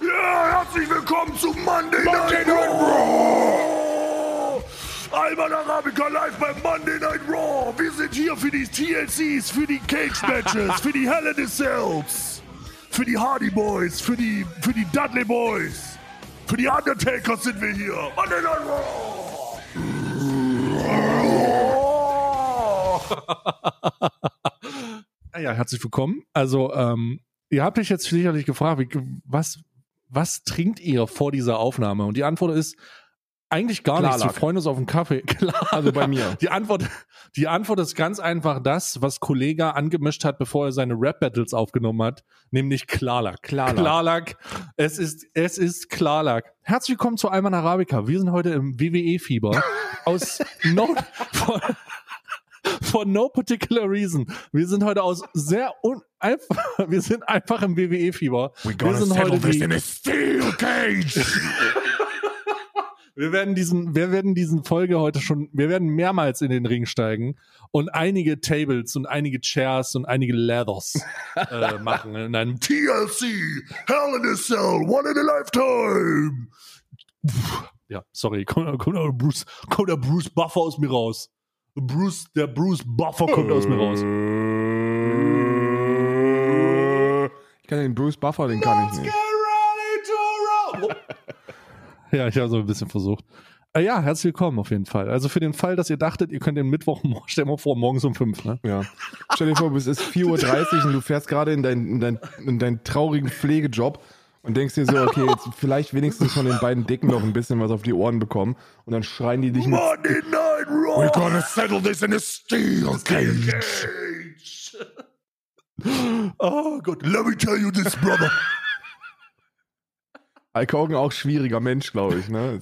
Ja, herzlich willkommen zu Monday, Night, Raw! Alman Arabica live bei Monday Night Raw. Wir sind hier für die TLCs, für die Cage Matches, für die Hell in the Cells, für die Hardy Boys, für die, für die Dudley Boys, für die Undertakers sind wir hier. Monday Night Raw! Ja, herzlich willkommen. Also, ähm, ihr habt euch jetzt sicherlich gefragt, wie, was, was trinkt ihr vor dieser Aufnahme? Und die Antwort ist eigentlich gar nichts. Wir Klarlack. freuen uns auf einen Kaffee. Klar. Also bei mir. Die Antwort, die Antwort ist ganz einfach das, was Kollega angemischt hat, bevor er seine Rap-Battles aufgenommen hat, nämlich Klarlack. Klarlack. Klarlack. Es ist, es ist Klarlack. Herzlich willkommen zu Alman Arabica. Wir sind heute im WWE-Fieber. aus no, von, for no particular reason. Wir sind heute aus sehr un, einfach, wir sind einfach im WWE-Fieber. Wir sind heute die, a steel cage! Wir werden diesen, wir werden diesen Folge heute schon, wir werden mehrmals in den Ring steigen und einige Tables und einige Chairs und einige Leathers äh, machen in einem TLC, Hell in a Cell, one in a lifetime! Ja, sorry, kommt, kommt, Bruce, kommt der Bruce Buffer aus mir raus. Bruce, der Bruce Buffer kommt aus mir raus. Ich kann den Bruce Buffer, den kann ich nicht. Ja, ich habe so ein bisschen versucht. Äh, ja, herzlich willkommen auf jeden Fall. Also für den Fall, dass ihr dachtet, ihr könnt den Mittwoch, stell mal vor, morgens um fünf, ne? Ja. Stell dir vor, es ist 4.30 Uhr und du fährst gerade in, dein, in, dein, in deinen traurigen Pflegejob und denkst dir so, okay, jetzt vielleicht wenigstens von den beiden Dicken noch ein bisschen was auf die Ohren bekommen und dann schreien die dich mit. Monday Night Raw! We're gonna settle this in a steel cage! Oh Gott. Let me tell you this, brother. Hulk Hogan auch schwieriger Mensch, glaube ich. Ne?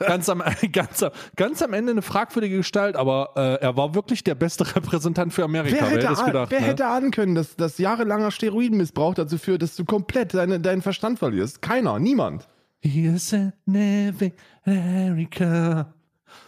ganz, am, ganz, am, ganz am Ende eine fragwürdige Gestalt, aber äh, er war wirklich der beste Repräsentant für Amerika. Wer hätte, ahnen- gedacht? wer ne? hätte ahnen können, dass, dass jahrelanger Steroidenmissbrauch dazu führt, dass du komplett deine, deinen Verstand verlierst? Keiner, niemand. Here's a America.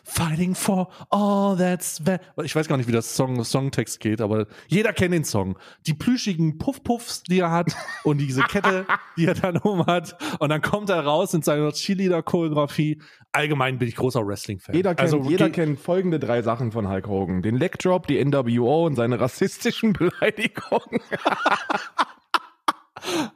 Fighting for all that's va- Ich weiß gar nicht, wie das Song, Songtext geht, aber jeder kennt den Song. Die plüschigen Puff-Puffs, die er hat und diese Kette, die er dann um hat. Und dann kommt er raus in seiner Cheerleader-Choreografie. Allgemein bin ich großer Wrestling-Fan. Jeder kennt, also, jeder kennt folgende drei Sachen von Hulk Hogan. Den Leg Drop, die NWO und seine rassistischen Beleidigungen.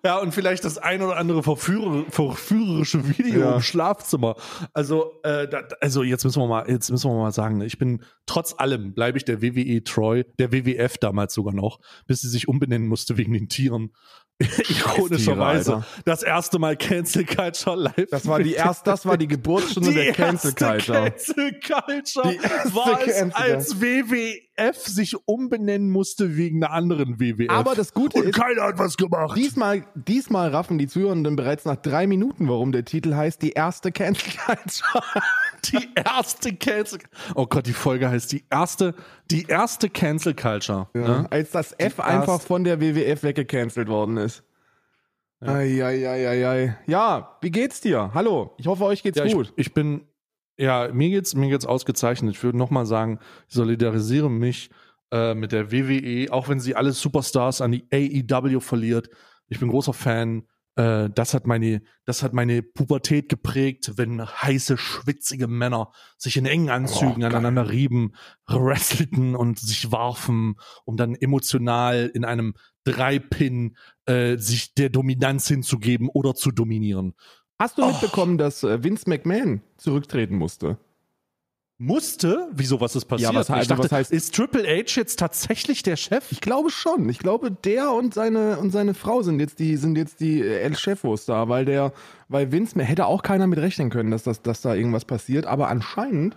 Ja, und vielleicht das ein oder andere verführer, verführerische Video Ja. im Schlafzimmer. Also, äh, da, also jetzt müssen wir mal, jetzt müssen wir mal sagen, ne, ich bin trotz allem bleibe ich der WWE treu, der WWF damals sogar noch, bis sie sich umbenennen musste wegen den Tieren. Ironischerweise das erste Mal Cancel Culture live. Das war die erst, das war die Geburtsstunde der Cancel Culture. Cancel Culture Die erste war es, Cancel als WWF sich umbenennen musste wegen einer anderen WWF. Aber das Gute Und ist, keiner hat was gemacht. diesmal, diesmal raffen die Zuhörenden bereits nach drei Minuten, warum der Titel heißt, die erste Cancel Culture. Die erste Cancel. Oh Gott, die Folge heißt die erste, die erste Cancel Culture. Ne? Als das F Die einfach erst- von der WWF weggecancelt worden ist. Eieieiei. Ja, wie geht's dir? Hallo, ich hoffe, euch geht's Ja, ich, gut. ich bin, ja, mir geht's, mir geht's ausgezeichnet. Ich würde nochmal sagen, ich solidarisiere mich äh, mit der WWE, auch wenn sie alle Superstars an die AEW verliert. Ich bin großer Fan. Äh, das hat meine, das hat meine Pubertät geprägt, wenn heiße, schwitzige Männer sich in engen Anzügen Oh, aneinander rieben, wrestelten und sich warfen, um dann emotional in einem Drei-Pin äh, sich der Dominanz hinzugeben oder zu dominieren. Hast du mitbekommen, dass äh, Vince McMahon zurücktreten musste? Musste? Wieso, was ist passiert? Ja, was heißt- ich dachte, was heißt- ist Triple H jetzt tatsächlich der Chef? Ich glaube schon. Ich glaube, der und seine und seine Frau sind jetzt die sind jetzt die äh, El Chefos da, weil der, weil Vince hätte auch keiner mit rechnen können, dass das, dass da irgendwas passiert. Aber anscheinend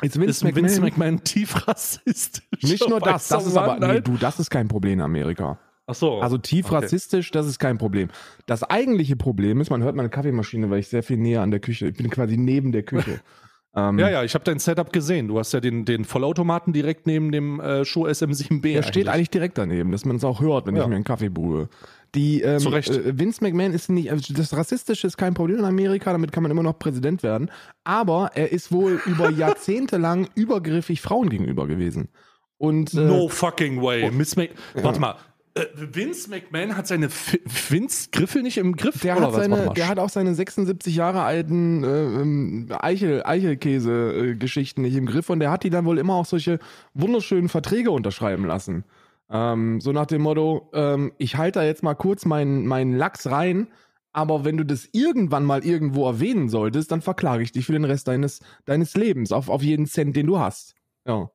ist Vince, ist McMahon, Vince McMahon tief rassistisch? nicht nur das. Das ist aber nee, du, das ist kein Problem in Amerika. Ach so. Also tief Okay. rassistisch, das ist kein Problem. Das eigentliche Problem ist, man hört meine Kaffeemaschine, weil ich sehr viel näher an der Küche. Ich bin quasi neben der Küche. ähm, Ja, ja, ich habe dein Setup gesehen. Du hast ja den, den Vollautomaten direkt neben dem äh, Schuh SM7B. Der steht eigentlich direkt daneben, dass man es auch hört, wenn Ja. ich mir einen Kaffee brühe. Die, ähm, Zu Recht. Äh, Vince McMahon ist nicht, also das Rassistische ist kein Problem in Amerika, damit kann man immer noch Präsident werden. Aber er ist wohl über Jahrzehnte lang übergriffig Frauen gegenüber gewesen. Und äh, No fucking way. Miss Mc Warte mal. Äh, Vince McMahon hat seine F Vince Griffel nicht im Griff? Der oder hat, seine, der hat auch seine 76 Jahre alten äh, ähm, Eichel, Eichelkäse-Geschichten nicht im Griff und der hat die dann wohl immer auch solche wunderschönen Verträge unterschreiben lassen. Ähm, so nach dem Motto, ähm, ich halte da jetzt mal kurz meinen meinen Lachs rein, aber wenn du das irgendwann mal irgendwo erwähnen solltest, dann verklage ich dich für den Rest deines, deines Lebens, auf, auf jeden Cent, den du hast. Ja.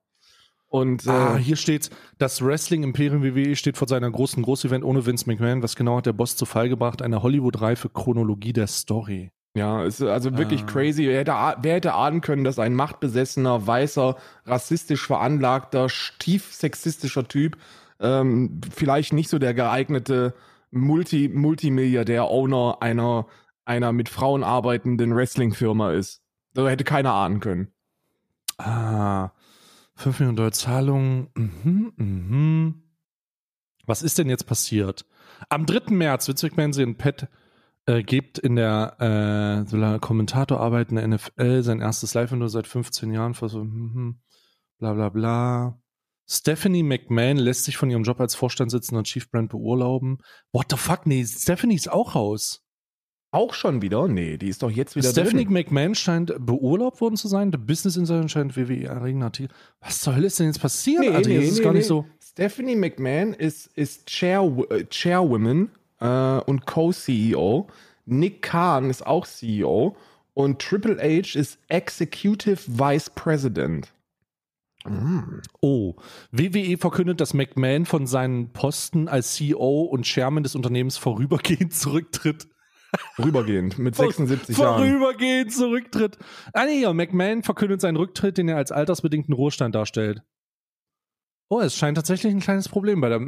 Und äh, Ah, hier steht, das Wrestling Imperium WWE steht vor seiner großen Großevent ohne Vince McMahon. Was genau hat der Boss zu Fall gebracht? Eine Hollywood-reife Chronologie der Story. Ja, ist also wirklich Ah. crazy. Wer hätte, wer hätte ahnen können, dass ein machtbesessener, weißer, rassistisch veranlagter, stief sexistischer Typ ähm, vielleicht nicht so der geeignete Multi Multimilliardär Owner einer einer mit Frauen arbeitenden Wrestling-Firma ist. Da hätte keiner ahnen können. Ah, 5 Millionen Dollar Zahlung. Mhm, mhm. Was ist denn jetzt passiert? Am 3. März, Vince McMahon sehen Pat äh, gibt in der äh, Kommentatorarbeit in der NFL sein erstes Live-Video seit 15 Jahren. vor So, mhm, bla bla bla. Stephanie McMahon lässt sich von ihrem Job als Vorstandssitzender und Chief Brand beurlauben. What the fuck? Nee, Stephanie ist auch raus. Auch schon wieder? Nee, die ist doch jetzt wieder Stephanie drin. McMahon scheint beurlaubt worden zu sein. Der Business Insider scheint WWE erregender Artikel. Was Hölle ist denn jetzt passiert? Nee, Alter, nee, das ist nee, gar nee. nicht so. Stephanie McMahon ist, ist Chair, äh, Chairwoman äh, und Co-CEO. Nick Khan ist auch CEO. Und Triple H ist Executive Vice President. Oh, WWE verkündet, dass McMahon von seinen Posten als CEO und Chairman des Unternehmens vorübergehend zurücktritt. Rübergehend mit 76 Jahren. Vorübergehend zurücktritt. Ah nee, ja, McMahon verkündet seinen Rücktritt, den er als altersbedingten Ruhestand darstellt. Oh, es scheint tatsächlich ein kleines Problem bei der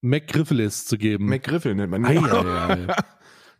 McGriffelis zu geben. McGriffel nennt man ihn.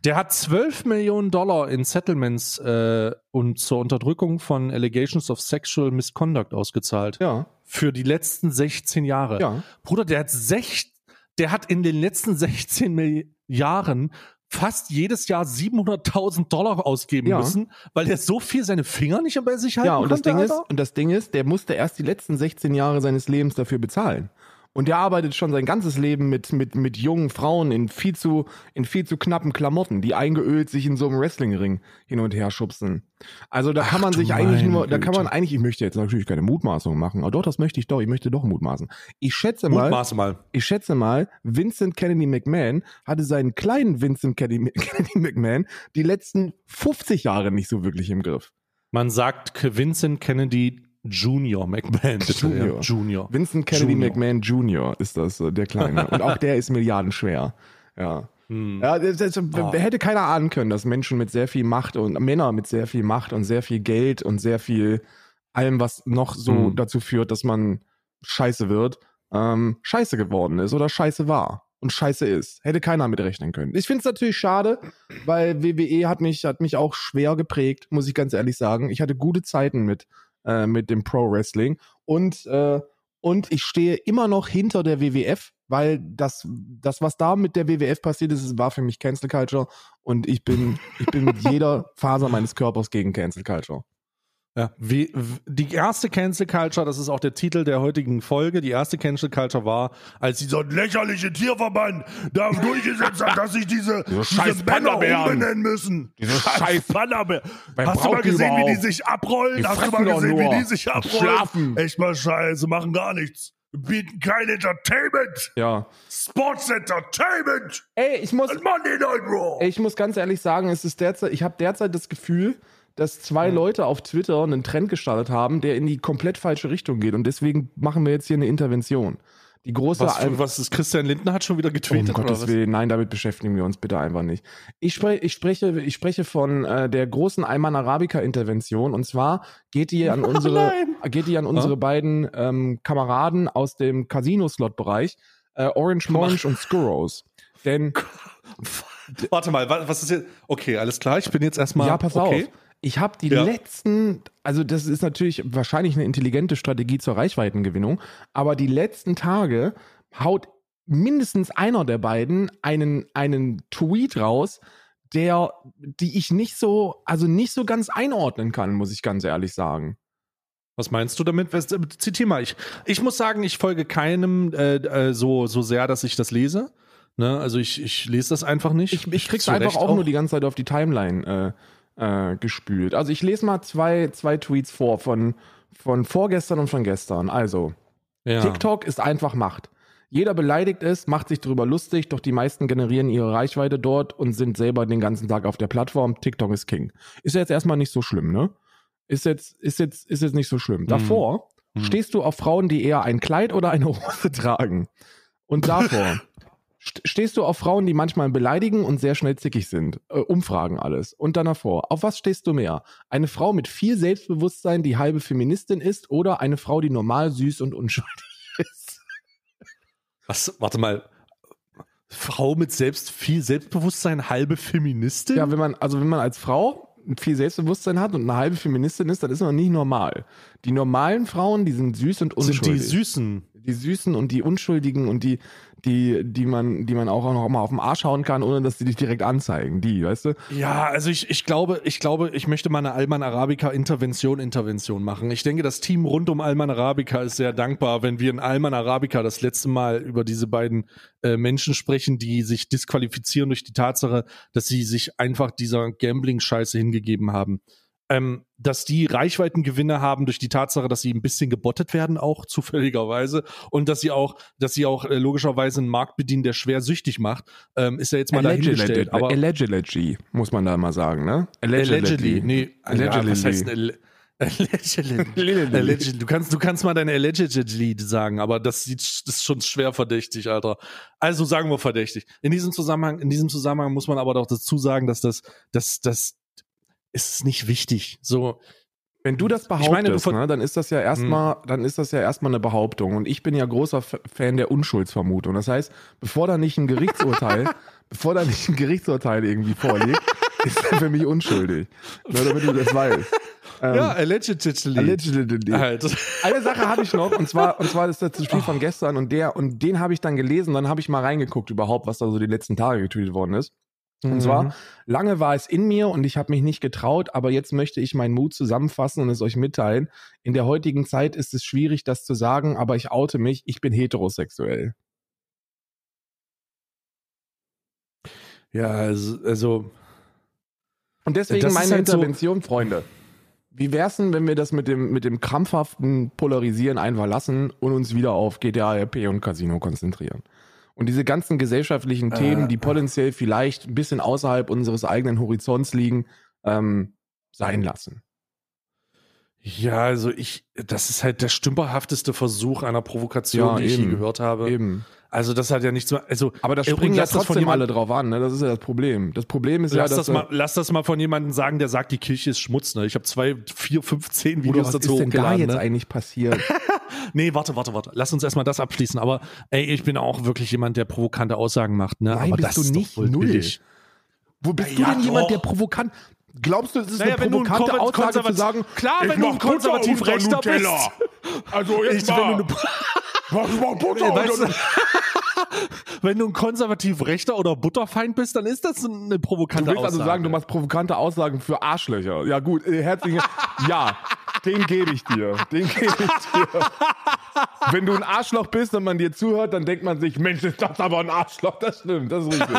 Der hat 12 Millionen Dollar in Settlements äh, und zur Unterdrückung von Allegations of Sexual Misconduct ausgezahlt. Ja, Für die letzten 16 Jahre. ja. Bruder, der hat, sech, der hat in den letzten 16 Mil Jahren fast jedes Jahr 700.000 Dollar ausgeben Ja. müssen, weil er so viel seine Finger nicht bei sich halten Ja, und das, konnte, Ding ist, Alter? und das Ding ist, der musste erst die letzten 16 Jahre seines Lebens dafür bezahlen. Und der arbeitet schon sein ganzes Leben mit, mit, mit jungen Frauen in viel, zu, in viel zu knappen Klamotten, die eingeölt sich in so einem Wrestlingring hin und her schubsen. Also da kann Ach man du sich eigentlich nur, da kann man eigentlich, ich möchte jetzt natürlich keine Mutmaßung machen, aber doch, das möchte ich doch, ich möchte doch mutmaßen. Ich schätze mal, Mutmaße mal. ich schätze mal, Vincent Kennedy McMahon hatte seinen kleinen Vincent Kennedy, Kennedy McMahon die letzten 50 Jahre nicht so wirklich im Griff. Man sagt Vincent Kennedy Junior McMahon. Bitte, Junior. Ja. Junior. Vincent Kennedy Junior. McMahon Jr. ist das, äh, der Kleine. Und auch der ist milliardenschwer. Ja. Hm. Ja, das, das, Ah. hätte keiner ahnen können, dass Menschen mit sehr viel Macht und Männer mit sehr viel Macht und sehr viel Geld und sehr viel allem, was noch so Hm. dazu führt, dass man scheiße wird, ähm, scheiße geworden ist oder scheiße war und scheiße ist. Hätte keiner mit rechnen können. Ich finde es natürlich schade, weil WWE hat mich, hat mich auch schwer geprägt, muss ich ganz ehrlich sagen. Ich hatte gute Zeiten mit, äh, mit dem Pro Wrestling und, äh, und ich stehe immer noch hinter der WWF, weil das, das, was da mit der WWF passiert ist, war für mich Cancel Culture und ich bin, ich bin mit jeder Faser meines Körpers gegen Cancel Culture. Ja, wie, die erste Cancel Culture, das ist auch der Titel der heutigen Folge, die erste Cancel Culture war, als dieser lächerliche Tierverband da durchgesetzt hat, dass sich diese, Diese scheiß Männer umbenennen müssen. Diese scheiß-. Wer Hast du mal gesehen, wie die sich abrollen? Die Hast du mal gesehen, wie die sich abrollen? schlafen. Echt mal scheiße, machen gar nichts. Bieten kein Entertainment. Ja. Sports Entertainment. Ey, ich muss, Monday Night Raw. ey, ich muss ganz ehrlich sagen, es ist derzeit, ich habe derzeit das Gefühl, dass zwei Leute auf Twitter einen Trend gestartet haben, der in die komplett falsche Richtung geht. Und deswegen machen wir jetzt hier eine Intervention. Die große was, für, was ist Christian Lindner hat schon wieder Um getweetet oder Gottes? Willen, nein, damit beschäftigen wir uns bitte einfach nicht. Ich, spre ich, spreche, ich spreche von äh, der großen Ayman Arabica-Intervention und zwar geht die an unsere, geht die an unsere beiden ähm, Kameraden aus dem Casino-Slot-Bereich, äh, Orange Monge und Skurros. Denn, Warte mal, wa- was ist jetzt? Okay, alles klar, ich bin jetzt erstmal. ja, pass okay. auf. Ich habe die Ja. letzten, also das ist natürlich wahrscheinlich eine intelligente Strategie zur Reichweitengewinnung, aber die letzten Tage haut mindestens einer der beiden einen, einen Tweet raus, der, die ich nicht so, also nicht so ganz einordnen kann, muss ich ganz ehrlich sagen. Was meinst du damit? Zitier mal. Ich, ich muss sagen, ich folge keinem äh, äh, so, so sehr, dass ich das lese. Ne? Also ich, ich lese das einfach nicht. Ich, ich krieg's einfach Recht auch, nur die ganze Zeit auf die Timeline äh, äh, gespült. Also ich lese mal zwei, zwei Tweets vor von, von vorgestern und von gestern. Also, ja. TikTok ist einfach Macht. Jeder beleidigt es, macht sich darüber lustig, doch die meisten generieren ihre Reichweite dort und sind selber den ganzen Tag auf der Plattform. TikTok ist King. Ist ja jetzt erstmal nicht so schlimm, ne? Ist jetzt, ist jetzt, ist jetzt nicht so schlimm. Davor Mhm. stehst du auf Frauen, die eher ein Kleid oder eine Hose tragen. Und davor stehst du auf Frauen, die manchmal beleidigen und sehr schnell zickig sind. Äh, Umfragen alles. Und dann davor. Auf was stehst du mehr? Eine Frau mit viel Selbstbewusstsein, die halbe Feministin ist, oder eine Frau, die normal süß und unschuldig ist? Was? Warte mal. Frau mit selbst viel Selbstbewusstsein, halbe Feministin? Ja, wenn man, also wenn man als Frau viel Selbstbewusstsein hat und eine halbe Feministin ist, dann ist man nicht normal. Die normalen Frauen, die sind süß und sind unschuldig. die Süßen. die Süßen und die Unschuldigen und die, die, die man, die man auch noch mal auf den Arsch hauen kann, ohne dass die dich direkt anzeigen. Die, weißt du? Ja, also ich, ich glaube, ich glaube, ich möchte mal eine Alman Arabica Intervention Intervention machen. Ich denke, das Team rund um Alman Arabica ist sehr dankbar, wenn wir in Alman Arabica das letzte Mal über diese beiden äh, Menschen sprechen, die sich disqualifizieren durch die Tatsache, dass sie sich einfach dieser Gambling-Scheiße hingegeben haben. Ähm, dass die Reichweitengewinne haben durch die Tatsache, dass sie ein bisschen gebottet werden, auch zufälligerweise, und dass sie auch, dass sie auch äh, logischerweise einen Markt bedienen, der schwer süchtig macht, ähm, ist ja jetzt mal dahingestellt. Aber allegedly, muss man da mal sagen, ne? Allegedly. Nee, Allegedly. Ja, was heißt denn alle- Allegedly. Allegedly. Du kannst, du kannst mal deine allegedly sagen, aber das sieht, das ist schon schwer verdächtig, Alter. Also sagen wir verdächtig. In diesem Zusammenhang, in diesem Zusammenhang muss man aber doch dazu sagen, dass das, das, das ist nicht wichtig. So, Wenn du das behauptest, meine, du ne, dann ist das ja erstmal, dann ist das ja erstmal eine Behauptung. Und ich bin ja großer Fan der Unschuldsvermutung. Das heißt, bevor da nicht ein Gerichtsurteil, bevor da nicht ein Gerichtsurteil irgendwie vorliegt, ist er für mich unschuldig. Nur damit du das weißt. Ähm, ja, allegedly. allegedly. Halt. Eine Sache habe ich noch, und zwar, und zwar ist das Spiel von gestern und der, und den habe ich dann gelesen, dann habe ich mal reingeguckt überhaupt, was da so die letzten Tage getweetet worden ist. Und Mhm. zwar, lange war es in mir und ich habe mich nicht getraut, aber jetzt möchte ich meinen Mut zusammenfassen und es euch mitteilen. In der heutigen Zeit ist es schwierig, das zu sagen, aber ich oute mich, ich bin heterosexuell. Ja, also, also Und deswegen meine halt so- Intervention, Freunde. Wie wär's denn, wenn wir das mit dem, mit dem krampfhaften Polarisieren einfach lassen und uns wieder auf GTA, RP und Casino konzentrieren? Und diese ganzen gesellschaftlichen Äh, Themen, die potenziell vielleicht ein bisschen außerhalb unseres eigenen Horizonts liegen, ähm, sein lassen. Ja, also ich, das ist halt der stümperhafteste Versuch einer Provokation, Ja, die ich je eben. gehört habe. Eben. Also das hat ja nichts mehr, also Aber da Äh, springen ja von trotzdem jemand- alle drauf an, ne? Das ist ja das Problem. Das Problem ist lass ja, dass das mal, lass das mal von jemandem sagen, der sagt, die Kirche ist Schmutz. Ne? Ich habe zwei, vier, fünf, zehn Videos was dazu ist denn da jetzt Ne? eigentlich passiert? Nee, warte, warte, warte. Lass uns erstmal das abschließen. Aber ey, ich bin auch wirklich jemand, der provokante Aussagen macht. Ne? Nein, Aber bist das du nicht. Null. billig. Wo bist Ja, du denn jemand, doch. der provokant? Glaubst du, es ist Naja, eine wenn du ein provokante konver- Aussage zu sagen, Klar, wenn du ein konservativ rechter bist. Nutella. Also jetzt Ich, wenn, mal. du eine, Was mach Butter weißt du, wenn du ein konservativ rechter oder Butterfeind bist, dann ist das eine Du provokante willst Aussage. also sagen, du machst provokante Aussagen für Arschlöcher. Ja gut, äh, herzlichen Ja, den gebe ich dir. Den gebe ich dir. Wenn du ein Arschloch bist und man dir zuhört, dann denkt man sich, Mensch, ist das aber ein Arschloch. Das stimmt, das ist richtig.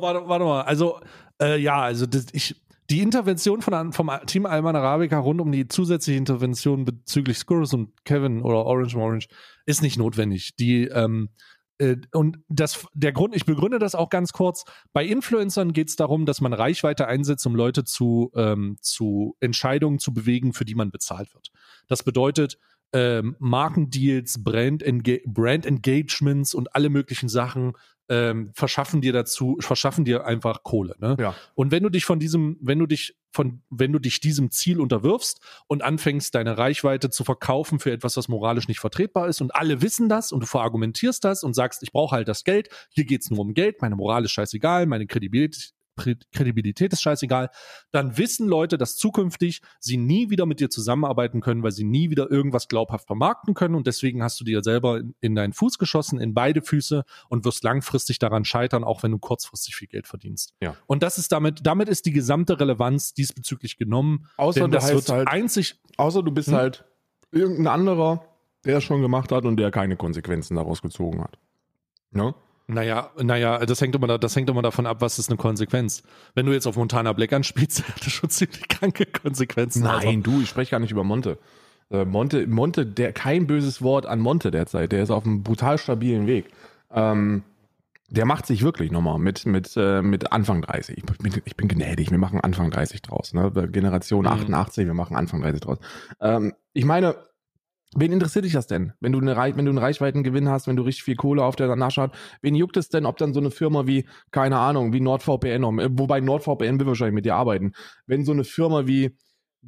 Warte, warte mal. Also, äh, ja, also das, ich, die Intervention von, vom Team Alman Arabica rund um die zusätzliche Intervention bezüglich Skurrus und Kevin oder Orange Orange ist nicht notwendig. Die, ähm, äh, und das, der Grund, ich begründe das auch ganz kurz. Bei Influencern geht es darum, dass man Reichweite einsetzt, um Leute zu, ähm, zu Entscheidungen zu bewegen, für die man bezahlt wird. Das bedeutet, ähm, Markendeals, Brand, Enga Brand Engagements und alle möglichen Sachen ähm, verschaffen dir dazu, verschaffen dir einfach Kohle. Ne? Ja. Und wenn du dich von diesem, wenn du dich von, wenn du dich diesem Ziel unterwirfst und anfängst, deine Reichweite zu verkaufen für etwas, was moralisch nicht vertretbar ist und alle wissen das und du verargumentierst das und sagst, ich brauche halt das Geld, hier geht's nur um Geld, meine Moral ist scheißegal, meine Kredibilität, Kredibilität ist scheißegal, dann wissen Leute, dass zukünftig sie nie wieder mit dir zusammenarbeiten können, weil sie nie wieder irgendwas glaubhaft vermarkten können und deswegen hast du dir selber in, in deinen Fuß geschossen, in beide Füße und wirst langfristig daran scheitern, auch wenn du kurzfristig viel Geld verdienst. Ja. Und das ist damit, damit ist die gesamte Relevanz diesbezüglich genommen. Außer denn du das heißt wird halt- einzig, Außer du bist Hm? halt irgendein anderer, der es schon gemacht hat und der keine Konsequenzen daraus gezogen hat. Ne? Naja, naja, das hängt immer, da- das hängt immer davon ab, was ist eine Konsequenz. Wenn du jetzt auf Montana Black anspielst, hat das schon ziemlich kranke Konsequenzen. Also, Nein, du, ich spreche gar nicht über Monte. Äh, Monte, Monte, der kein böses Wort an Monte derzeit. Der ist auf einem brutal stabilen Weg. Ähm, der macht sich wirklich nochmal mit, mit, äh, mit Anfang 30. Ich bin, ich bin gnädig, wir machen Anfang 30 draus. Ne? Generation Mhm. 88, wir machen Anfang 30 draus. Ähm, ich meine, wen interessiert dich das denn? Wenn du, eine, wenn du einen Reichweitengewinn hast, wenn du richtig viel Kohle auf der Nasche hast, wen juckt es denn, ob dann so eine Firma wie, keine Ahnung, wie NordVPN, äh, wobei NordVPN will wahrscheinlich mit dir arbeiten, wenn so eine Firma wie,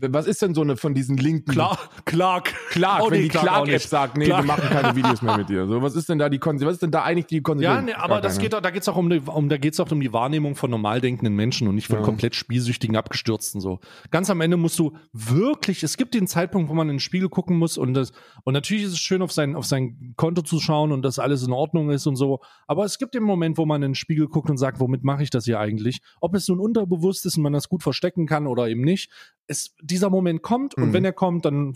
was ist denn so eine von diesen linken Klar, Clark. Clark, Oh, wenn die Clark Clark-App sagt, nee, Clark. wir machen keine Videos mehr mit dir. So, was ist denn da die Konsequenz? Was ist denn da eigentlich die Konsequenz? Ja, nee, aber das keine. geht, da geht's auch um, um da geht's auch um die Wahrnehmung von normal denkenden Menschen und nicht von Ja. komplett spielsüchtigen, abgestürzten so. Ganz am Ende musst du wirklich, es gibt den Zeitpunkt, wo man in den Spiegel gucken muss und das, und natürlich ist es schön, auf sein, auf sein Konto zu schauen und dass alles in Ordnung ist und so. Aber es gibt den Moment, wo man in den Spiegel guckt und sagt, womit mache ich das hier eigentlich? Ob es nun unterbewusst ist und man das gut verstecken kann oder eben nicht. Es, dieser Moment kommt und Mhm. wenn er kommt, dann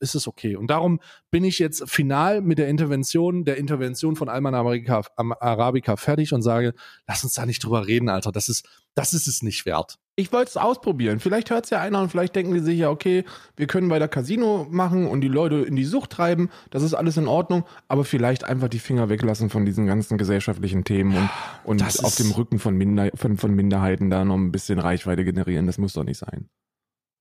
ist es okay. Und darum bin ich jetzt final mit der Intervention, der Intervention von Alman Arabica, Am- Arabica fertig und sage, lass uns da nicht drüber reden, Alter. Das ist, das ist es nicht wert. Ich wollte es ausprobieren. Vielleicht hört es ja einer und vielleicht denken die sich ja, okay, wir können weiter Casino machen und die Leute in die Sucht treiben. Das ist alles in Ordnung. Aber vielleicht einfach die Finger weglassen von diesen ganzen gesellschaftlichen Themen und, und Das auf dem Rücken von, Minder, von, von Minderheiten da noch ein bisschen Reichweite generieren. Das muss doch nicht sein.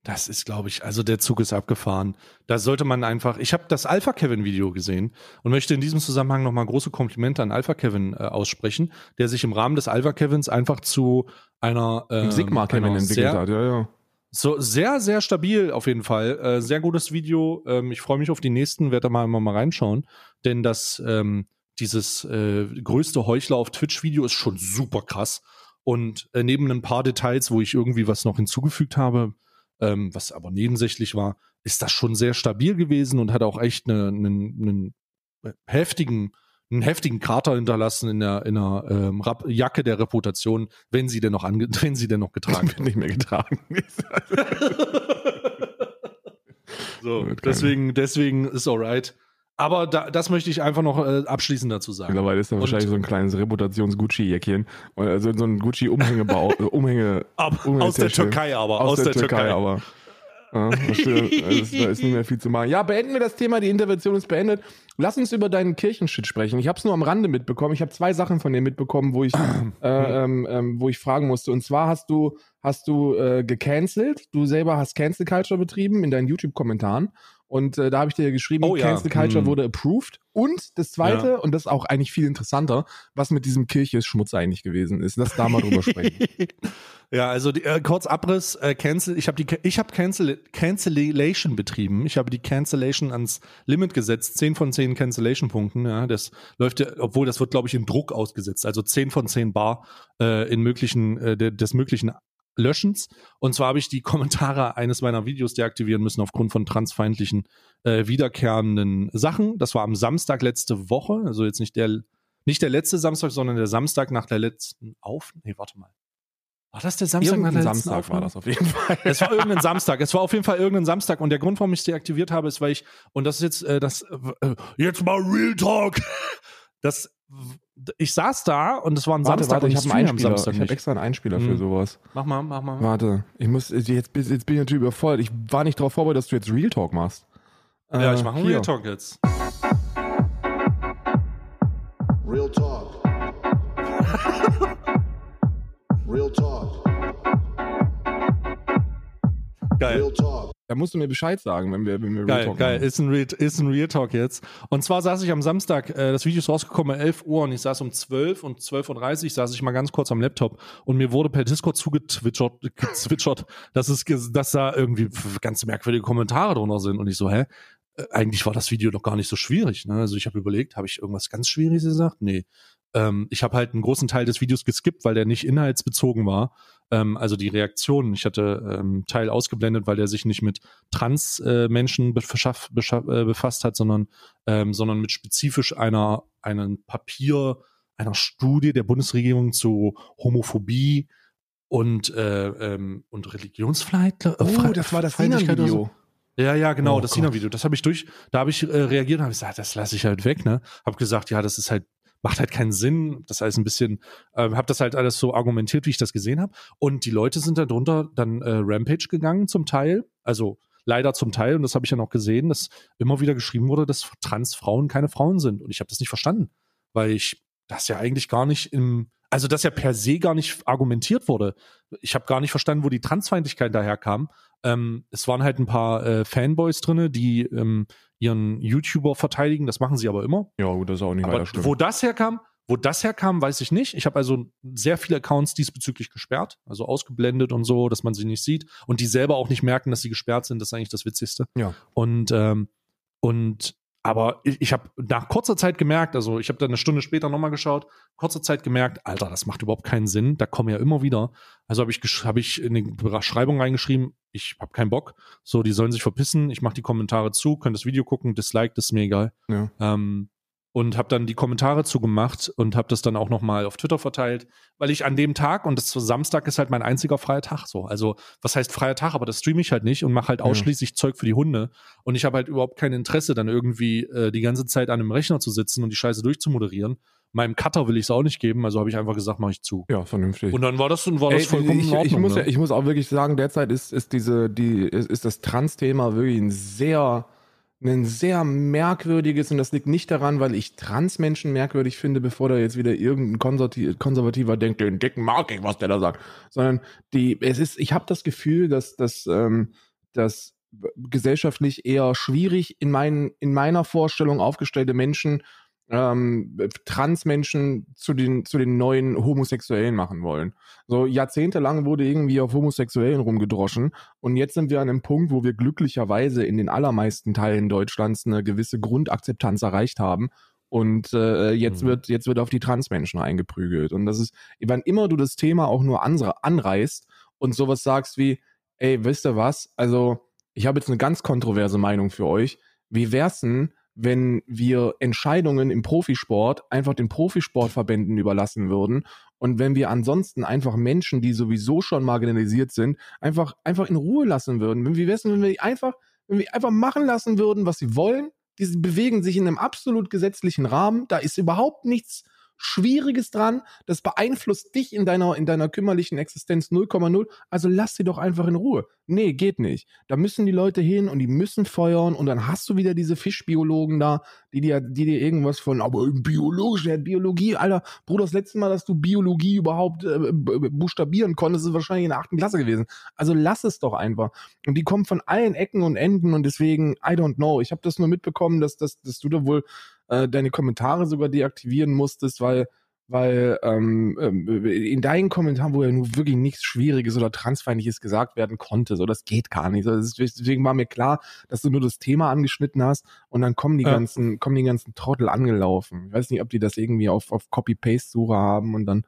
Das ist, glaube ich, also der Zug ist abgefahren. Da sollte man einfach. Ich habe das Alpha Kevin Video gesehen und möchte in diesem Zusammenhang nochmal große Komplimente an Alpha Kevin äh, aussprechen, der sich im Rahmen des Alpha Kevins einfach zu einer ähm, Sigma Kevin einer entwickelt sehr, hat. Ja, ja. So sehr, sehr stabil auf jeden Fall. Äh, sehr gutes Video. Ähm, ich freue mich auf die nächsten, werde da mal immer mal reinschauen. Denn das, ähm, dieses äh, größte Heuchler auf Twitch-Video ist schon super krass. Und äh, neben ein paar Details, wo ich irgendwie was noch hinzugefügt habe, ähm, was aber nebensächlich war, ist das schon sehr stabil gewesen und hat auch echt eine, einen, einen heftigen, einen heftigen Krater hinterlassen in der, in der ähm, Jacke der Reputation, wenn sie denn noch ange wenn sie denn noch getragen Wird nicht mehr getragen. So, deswegen, deswegen ist alright. Aber da, das möchte ich einfach noch äh, abschließend dazu sagen. Mittlerweile ist da wahrscheinlich so ein kleines Reputations-Gucci-Jäckchen. Also so ein Gucci-Umhängebau, äh, Umhänge, Ab, Ohne aus der. Türkei aber. aus, der, Türkei, aber. Ja, das stimmt. da, ist, da ist nicht mehr viel zu machen. Ja, beenden wir das Thema. Die Intervention ist beendet. Lass uns über deinen Kirchenshit sprechen. Ich habe es nur am Rande mitbekommen. Ich habe zwei Sachen von dir mitbekommen, wo ich, äh, ähm, ähm, wo ich fragen musste. Und zwar hast du, hast du äh, gecancelt. Du selber hast Cancel Culture betrieben in deinen YouTube-Kommentaren. Und äh, da habe ich dir geschrieben, Oh ja. Cancel Culture Hm. wurde approved. Und das zweite, und das ist auch eigentlich viel interessanter, was mit diesem Kirche-Schmutz eigentlich gewesen ist. Lass da mal drüber sprechen. Ja, also die, äh, kurz Abriss, äh, Cancel, ich habe die ich habe Cancel Cancellation betrieben. Ich habe die Cancellation ans Limit gesetzt, 10 von 10 Cancellation Punkten, ja, das läuft ja, obwohl das wird glaube ich in Druck ausgesetzt, also 10 von 10 Bar äh, in möglichen äh, de, des möglichen Löschens. Und zwar habe ich die Kommentare eines meiner Videos deaktivieren müssen aufgrund von transfeindlichen äh, wiederkehrenden Sachen. Das war am Samstag letzte Woche, also jetzt nicht der nicht der letzte Samstag, sondern der Samstag nach der letzten Auf. Nee, warte mal. War das der Samstag nach Irgendein der letzten Samstag war Aufnahme? das auf jeden Fall. Es war irgendein Samstag. Es war auf jeden Fall irgendein Samstag. Und der Grund, warum ich es deaktiviert habe, ist, weil ich, und das ist jetzt, äh, das, äh, jetzt mal Real Talk. Das, ich saß da und es war ein Warte, Samstag warte, und ich habe einen Einspieler. Samstag Ich habe extra einen Einspieler für Mhm. sowas. Mach mal, mach mal. Warte, ich muss jetzt, jetzt bin ich natürlich überfordert. Ich war nicht darauf vorbereitet, dass du jetzt Real Talk machst. Ja, Äh, ich mache einen hier. Real Talk jetzt. Real talk. Real talk. Geil. Real talk. Da musst du mir Bescheid sagen, wenn wir, wenn wir Real Geil, Talk geil. Ist ein, Real, ist ein Real Talk jetzt. Und zwar saß ich am Samstag, äh, das Video ist rausgekommen um 11 Uhr und ich saß um 12 und 12.30 Uhr saß ich mal ganz kurz am Laptop und mir wurde per Discord zugetwitchert, gezwitschert, dass, es, dass da irgendwie ganz merkwürdige Kommentare drunter sind. Und ich so, hä? Äh, Eigentlich war das Video doch gar nicht so schwierig. Ne? Also ich habe überlegt, habe ich irgendwas ganz Schwieriges gesagt? Nee. Ähm, ich habe halt einen großen Teil des Videos geskippt, weil der nicht inhaltsbezogen war. Ähm, also die Reaktionen. Ich hatte ähm, Teil ausgeblendet, weil der sich nicht mit Trans-Menschen beschaff- äh, befasst hat, sondern, ähm, sondern mit spezifisch einer, einem Papier, einer Studie der Bundesregierung zu Homophobie und, äh, ähm, und Religionsfreiheit. äh, Oh, das war das. Sinan-Video. Ja, ja, genau, Oh das Gott. Sina-Video. Das habe ich durch, da habe ich äh, reagiert und habe gesagt, das lasse ich halt weg, ne? Hab gesagt, ja, das ist halt, macht halt keinen Sinn. Das heißt ein bisschen, äh, habe das halt alles so argumentiert, wie ich das gesehen habe. Und die Leute sind darunter dann äh, Rampage gegangen zum Teil. Also leider zum Teil, und das habe ich ja noch gesehen, dass immer wieder geschrieben wurde, dass Transfrauen keine Frauen sind. Und ich habe das nicht verstanden, weil ich das ja eigentlich gar nicht im, also das ja per se gar nicht argumentiert wurde. Ich habe gar nicht verstanden, wo die Transfeindlichkeit daherkam. Ähm, es waren halt ein paar äh, Fanboys drinne, die ähm, ihren YouTuber verteidigen. Das machen sie aber immer. Ja, gut, das ist auch nicht Aber wo das herkam, wo das herkam, weiß ich nicht. Ich habe also sehr viele Accounts diesbezüglich gesperrt, also ausgeblendet und so, dass man sie nicht sieht und die selber auch nicht merken, dass sie gesperrt sind. Das ist eigentlich das Witzigste. Ja. Und ähm, und aber ich, ich habe nach kurzer Zeit gemerkt, also ich habe dann eine Stunde später nochmal geschaut, kurzer Zeit gemerkt, Alter, das macht überhaupt keinen Sinn. Da kommen ja immer wieder. Also habe ich habe ich in die Beschreibung reingeschrieben, ich habe keinen Bock. So, die sollen sich verpissen. Ich mache die Kommentare zu, könnt das Video gucken, Dislike, das ist mir egal. Ja. Ähm, und habe dann die Kommentare zugemacht und habe das dann auch nochmal auf Twitter verteilt, weil ich an dem Tag, und das Samstag ist halt mein einziger freier Tag so. Also, was heißt freier Tag, aber das streame ich halt nicht und mache halt Ja. ausschließlich Zeug für die Hunde. Und ich habe halt überhaupt kein Interesse, dann irgendwie äh, die ganze Zeit an einem Rechner zu sitzen und die Scheiße durchzumoderieren. Meinem Cutter will ich es auch nicht geben, also habe ich einfach gesagt, mache ich zu. ja, vernünftig. Und dann war das, war das Ey, vollkommen ich, in Ordnung. ich, muss, ne? ja- ich muss auch wirklich sagen, derzeit ist, ist diese, die, ist, ist das Trans-Thema wirklich ein sehr, ein sehr merkwürdiges und das liegt nicht daran, weil ich Trans-Menschen merkwürdig finde, bevor da jetzt wieder irgendein Konservati- Konservativer denkt, den Dicken mag ich, was der da sagt, sondern die, es ist, ich habe das Gefühl, dass, dass, ähm, dass gesellschaftlich eher schwierig in, meinen, in meiner Vorstellung aufgestellte Menschen ähm, Transmenschen zu den, zu den neuen Homosexuellen machen wollen. So jahrzehntelang wurde irgendwie auf Homosexuellen rumgedroschen und jetzt sind wir an einem Punkt, wo wir glücklicherweise in den allermeisten Teilen Deutschlands eine gewisse Grundakzeptanz erreicht haben. Und äh, jetzt Mhm. wird jetzt wird auf die Transmenschen eingeprügelt. Und das ist, wann immer du das Thema auch nur anreißt und sowas sagst wie, ey, wisst ihr was? Also, ich habe jetzt eine ganz kontroverse Meinung für euch. Wie wär's denn, wenn wir Entscheidungen im Profisport einfach den Profisportverbänden überlassen würden und wenn wir ansonsten einfach Menschen, die sowieso schon marginalisiert sind, einfach, einfach in Ruhe lassen würden. Wenn wir wissen, wenn wir einfach, wenn wir einfach machen lassen würden, was sie wollen, die bewegen sich in einem absolut gesetzlichen Rahmen, da ist überhaupt nichts Schwieriges dran, das beeinflusst dich in deiner, in deiner kümmerlichen Existenz 0,0, also lass sie doch einfach in Ruhe. Nee, geht nicht. Da müssen die Leute hin und die müssen feuern und dann hast du wieder diese Fischbiologen da, die dir, die dir irgendwas von, aber biologisch, Biologie, Alter, Bruder, das letzte Mal, dass du Biologie überhaupt äh, buchstabieren konntest, ist wahrscheinlich in der achten Klasse gewesen. Also lass es doch einfach. Und die kommen von allen Ecken und Enden und deswegen, I don't know. Ich habe das nur mitbekommen, dass, dass, dass du da wohl äh, deine Kommentare sogar deaktivieren musstest, weil weil ähm, ähm, in deinen Kommentaren, wo ja nur wirklich nichts Schwieriges oder Transfeindliches gesagt werden konnte, so das geht gar nicht. Ist, deswegen war mir klar, dass du nur das Thema angeschnitten hast und dann kommen die Ja. ganzen, kommen die ganzen Trottel angelaufen. Ich weiß nicht, ob die das irgendwie auf, auf Copy-Paste-Suche haben und dann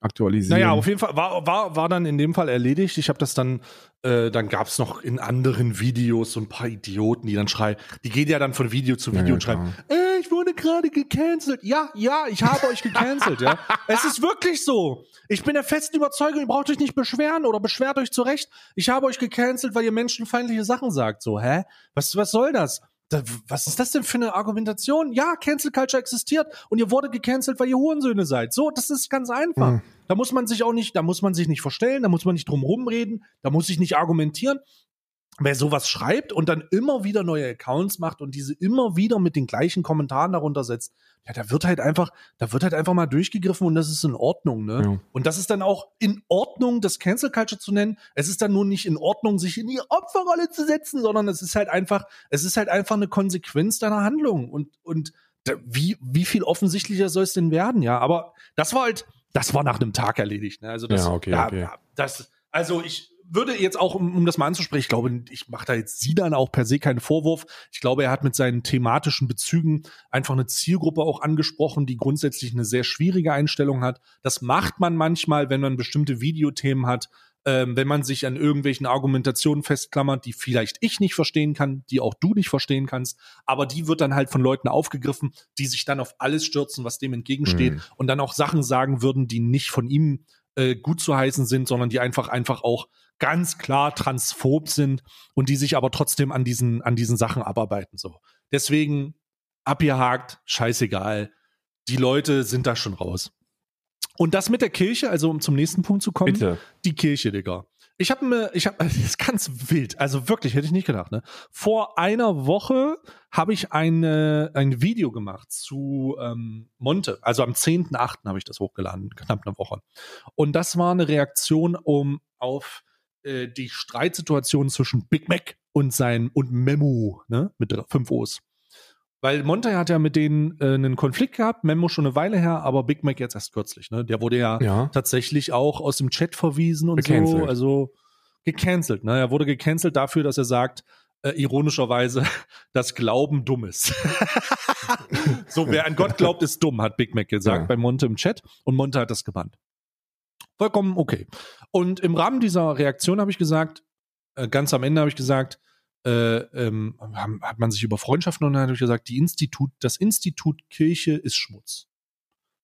aktualisieren. Naja, auf jeden Fall war, war, war dann in dem Fall erledigt. Ich habe das dann, äh, dann gab es noch in anderen Videos so ein paar Idioten, die dann schreien, die gehen ja dann von Video zu Video ja, und schreiben, äh, ich wurde gerade gecancelt. Ja, ja, ich habe euch gecancelt, ja. Es ist wirklich so. Ich bin der festen Überzeugung, ihr braucht euch nicht beschweren oder beschwert euch zurecht. Ich habe euch gecancelt, weil ihr menschenfeindliche Sachen sagt. So, hä? Was, was soll das? Da, was ist das denn für eine Argumentation? Ja, Cancel Culture existiert und ihr wurde gecancelt, weil ihr Hurensöhne seid. So, das ist ganz einfach. Mhm. Da muss man sich auch nicht, da muss man sich nicht verstellen, da muss man nicht drum rumreden, da muss ich nicht argumentieren. Wer sowas schreibt und dann immer wieder neue Accounts macht und diese immer wieder mit den gleichen Kommentaren darunter setzt, ja, da wird halt einfach, da wird halt einfach mal durchgegriffen und das ist in Ordnung, ne? Ja. Und das ist dann auch in Ordnung, das Cancel Culture zu nennen. Es ist dann nur nicht in Ordnung, sich in die Opferrolle zu setzen, sondern es ist halt einfach, es ist halt einfach eine Konsequenz deiner Handlung und, und da, wie, wie viel offensichtlicher soll es denn werden, ja? Aber das war halt, das war nach einem Tag erledigt, ne? Also das, Ja, okay, da, okay. das, also ich, würde jetzt auch, um, um das mal anzusprechen, ich glaube, ich mache da jetzt sie dann auch per se keinen Vorwurf. Ich glaube, er hat mit seinen thematischen Bezügen einfach eine Zielgruppe auch angesprochen, die grundsätzlich eine sehr schwierige Einstellung hat. Das macht man manchmal, wenn man bestimmte Videothemen hat, ähm, wenn man sich an irgendwelchen Argumentationen festklammert, die vielleicht ich nicht verstehen kann, die auch du nicht verstehen kannst, aber die wird dann halt von Leuten aufgegriffen, die sich dann auf alles stürzen, was dem entgegensteht Mhm. und dann auch Sachen sagen würden, die nicht von ihm äh, gut zu heißen sind, sondern die einfach einfach auch ganz klar transphob sind und die sich aber trotzdem an diesen an diesen Sachen abarbeiten so. Deswegen abgehakt, scheißegal. Die Leute sind da schon raus. Und das mit der Kirche, also um zum nächsten Punkt zu kommen, Bitte. die Kirche, Digga. Ich habe mir, ich habe, das ist ganz wild, also wirklich, hätte ich nicht gedacht, ne? Vor einer Woche habe ich eine, ein Video gemacht zu ähm, Monte, also am 10.8. habe ich das hochgeladen, knapp eine Woche. Und das war eine Reaktion um auf äh, die Streitsituation zwischen Big Mac und sein und Memo, ne? Mit fünf O's. Weil Monte hat ja mit denen äh, einen Konflikt gehabt, Memo schon eine Weile her, aber Big Mac jetzt erst kürzlich, ne? Der wurde ja, Ja. tatsächlich auch aus dem Chat verwiesen und so, Gecancelt. also gecancelt, ne? Er wurde gecancelt dafür, dass er sagt, äh, ironischerweise, dass Glauben dumm ist. so, wer an Gott glaubt, ist dumm, hat Big Mac gesagt Ja. bei Monte im Chat und Monte hat das gebannt. Vollkommen okay. Und im Rahmen dieser Reaktion habe ich gesagt, äh, ganz am Ende habe ich gesagt, äh, ähm, haben, hat man sich über Freundschaften und habe ich gesagt, die Institut, das Institut Kirche ist Schmutz.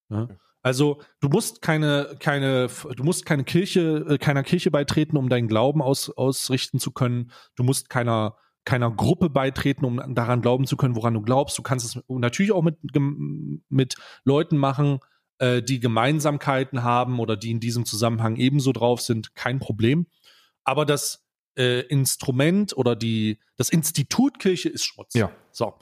Ja? Also du musst keine, keine, du musst keine Kirche, äh, keiner Kirche beitreten, um deinen Glauben aus, ausrichten zu können. Du musst keiner, keiner Gruppe beitreten, um daran glauben zu können, woran du glaubst. Du kannst es natürlich auch mit, mit Leuten machen, äh, die Gemeinsamkeiten haben oder die in diesem Zusammenhang ebenso drauf sind. Kein Problem. Aber das äh, Instrument oder die, das Institut Kirche ist Schmutz. Ja. So.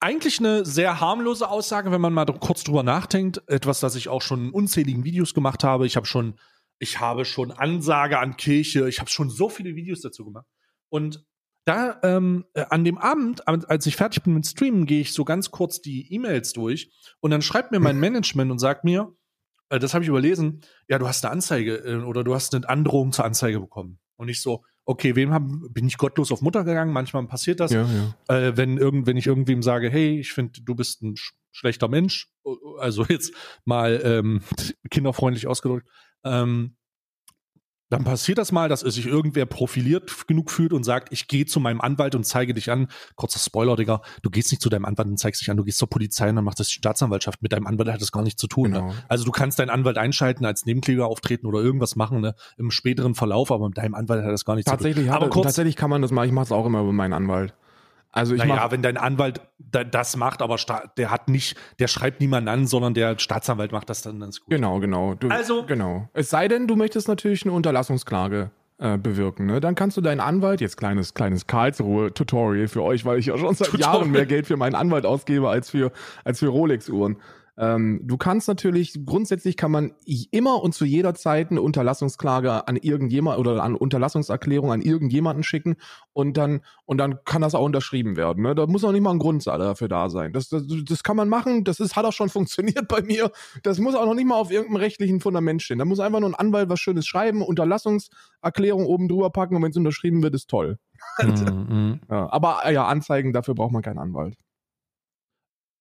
Eigentlich eine sehr harmlose Aussage, wenn man mal kurz drüber nachdenkt. Etwas, das ich auch schon in unzähligen Videos gemacht habe. Ich habe schon, ich habe schon Ansage an Kirche. Ich habe schon so viele Videos dazu gemacht. Und da ähm, äh, an dem Abend, als ich fertig bin mit Streamen, gehe ich so ganz kurz die E-Mails durch und dann schreibt mir mein Management und sagt mir, äh, das habe ich überlesen, ja, du hast eine Anzeige äh, oder du hast eine Androhung zur Anzeige bekommen. Und ich so, okay, wem hab, bin ich gottlos auf Mutter gegangen? Manchmal passiert das Ja, ja. äh, wenn, irgend, wenn ich irgendwem sage, hey, ich finde, du bist ein sch schlechter Mensch, also jetzt mal ähm, kinderfreundlich ausgedrückt, ähm, dann passiert das mal, dass sich irgendwer profiliert genug fühlt und sagt, ich gehe zu meinem Anwalt und zeige dich an. Kurzer Spoiler, Digga, du gehst nicht zu deinem Anwalt und zeigst dich an, du gehst zur Polizei und dann macht das die Staatsanwaltschaft. Mit deinem Anwalt hat das gar nichts zu tun. Genau. Ne? Also du kannst deinen Anwalt einschalten, als Nebenkläger auftreten oder irgendwas machen ne? im späteren Verlauf, aber mit deinem Anwalt hat das gar nichts Tatsächlich, zu tun. hat, Aber kurz, tatsächlich kann man das machen. Ich mache es auch immer über meinen Anwalt. Also ich naja, mache wenn dein Anwalt da, das macht, aber sta- der hat nicht, der schreibt niemanden an, sondern der Staatsanwalt macht das dann ganz gut. Genau, genau. Du, Also- genau. Es sei denn, du möchtest natürlich eine Unterlassungsklage äh, bewirken. Ne? Dann kannst du deinen Anwalt, jetzt kleines, kleines Karlsruhe-Tutorial für euch, weil ich ja schon seit Tutorial. Jahren mehr Geld für meinen Anwalt ausgebe als für, als für Rolex-Uhren. Ähm, du kannst natürlich, grundsätzlich kann man immer und zu jeder Zeit eine Unterlassungsklage an irgendjemand oder eine Unterlassungserklärung an irgendjemanden schicken und dann, und dann kann das auch unterschrieben werden. Ne? Da muss auch nicht mal ein Grund dafür da sein. Das, das, das kann man machen, das ist, hat auch schon funktioniert bei mir. Das muss auch noch nicht mal auf irgendeinem rechtlichen Fundament stehen. Da muss einfach nur ein Anwalt was Schönes schreiben, Unterlassungserklärung oben drüber packen und wenn es unterschrieben wird, ist toll. Mhm. Ja, aber äh, ja, Anzeigen, dafür braucht man keinen Anwalt.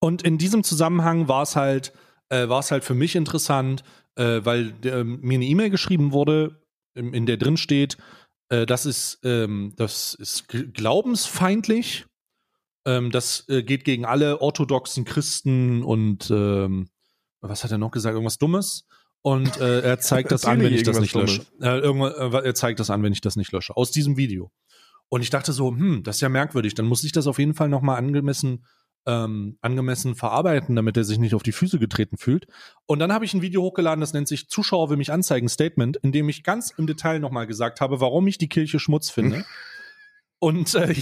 Und in diesem Zusammenhang war es halt, äh, war es halt für mich interessant, äh, weil äh, mir eine E-Mail geschrieben wurde, in, in der drin steht, äh, das ist, ähm, das ist glaubensfeindlich. Ähm, das äh, geht gegen alle orthodoxen Christen und ähm, was hat er noch gesagt? Irgendwas Dummes. Und äh, er zeigt das an, wenn ich das nicht lösche. Er zeigt das an, wenn ich das nicht lösche. Aus diesem Video. Und ich dachte so, hm, das ist ja merkwürdig. Dann muss ich das auf jeden Fall nochmal angemessen ähm, angemessen verarbeiten, damit er sich nicht auf die Füße getreten fühlt. Und dann habe ich ein Video hochgeladen, das nennt sich Zuschauer will mich anzeigen Statement, in dem ich ganz im Detail nochmal gesagt habe, warum ich die Kirche Schmutz finde. Und äh,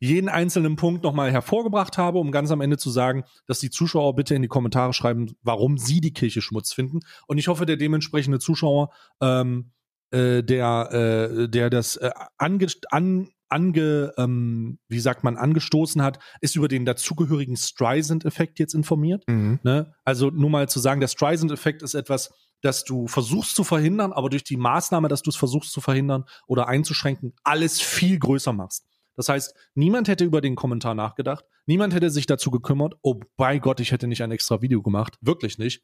jeden einzelnen Punkt nochmal hervorgebracht habe, um ganz am Ende zu sagen, dass die Zuschauer bitte in die Kommentare schreiben, warum sie die Kirche Schmutz finden. Und ich hoffe, der dementsprechende Zuschauer, ähm, äh, der, äh, der das äh, ange, an, ange, ähm, wie sagt man, angestoßen hat, ist über den dazugehörigen Streisand-Effekt jetzt informiert. Mhm. Ne? Also nur mal zu sagen, der Streisand-Effekt ist etwas, dass du versuchst zu verhindern, aber durch die Maßnahme, dass du es versuchst zu verhindern oder einzuschränken, alles viel größer machst. Das heißt, niemand hätte über den Kommentar nachgedacht, niemand hätte sich dazu gekümmert, oh bei Gott, ich hätte nicht ein extra Video gemacht, wirklich nicht.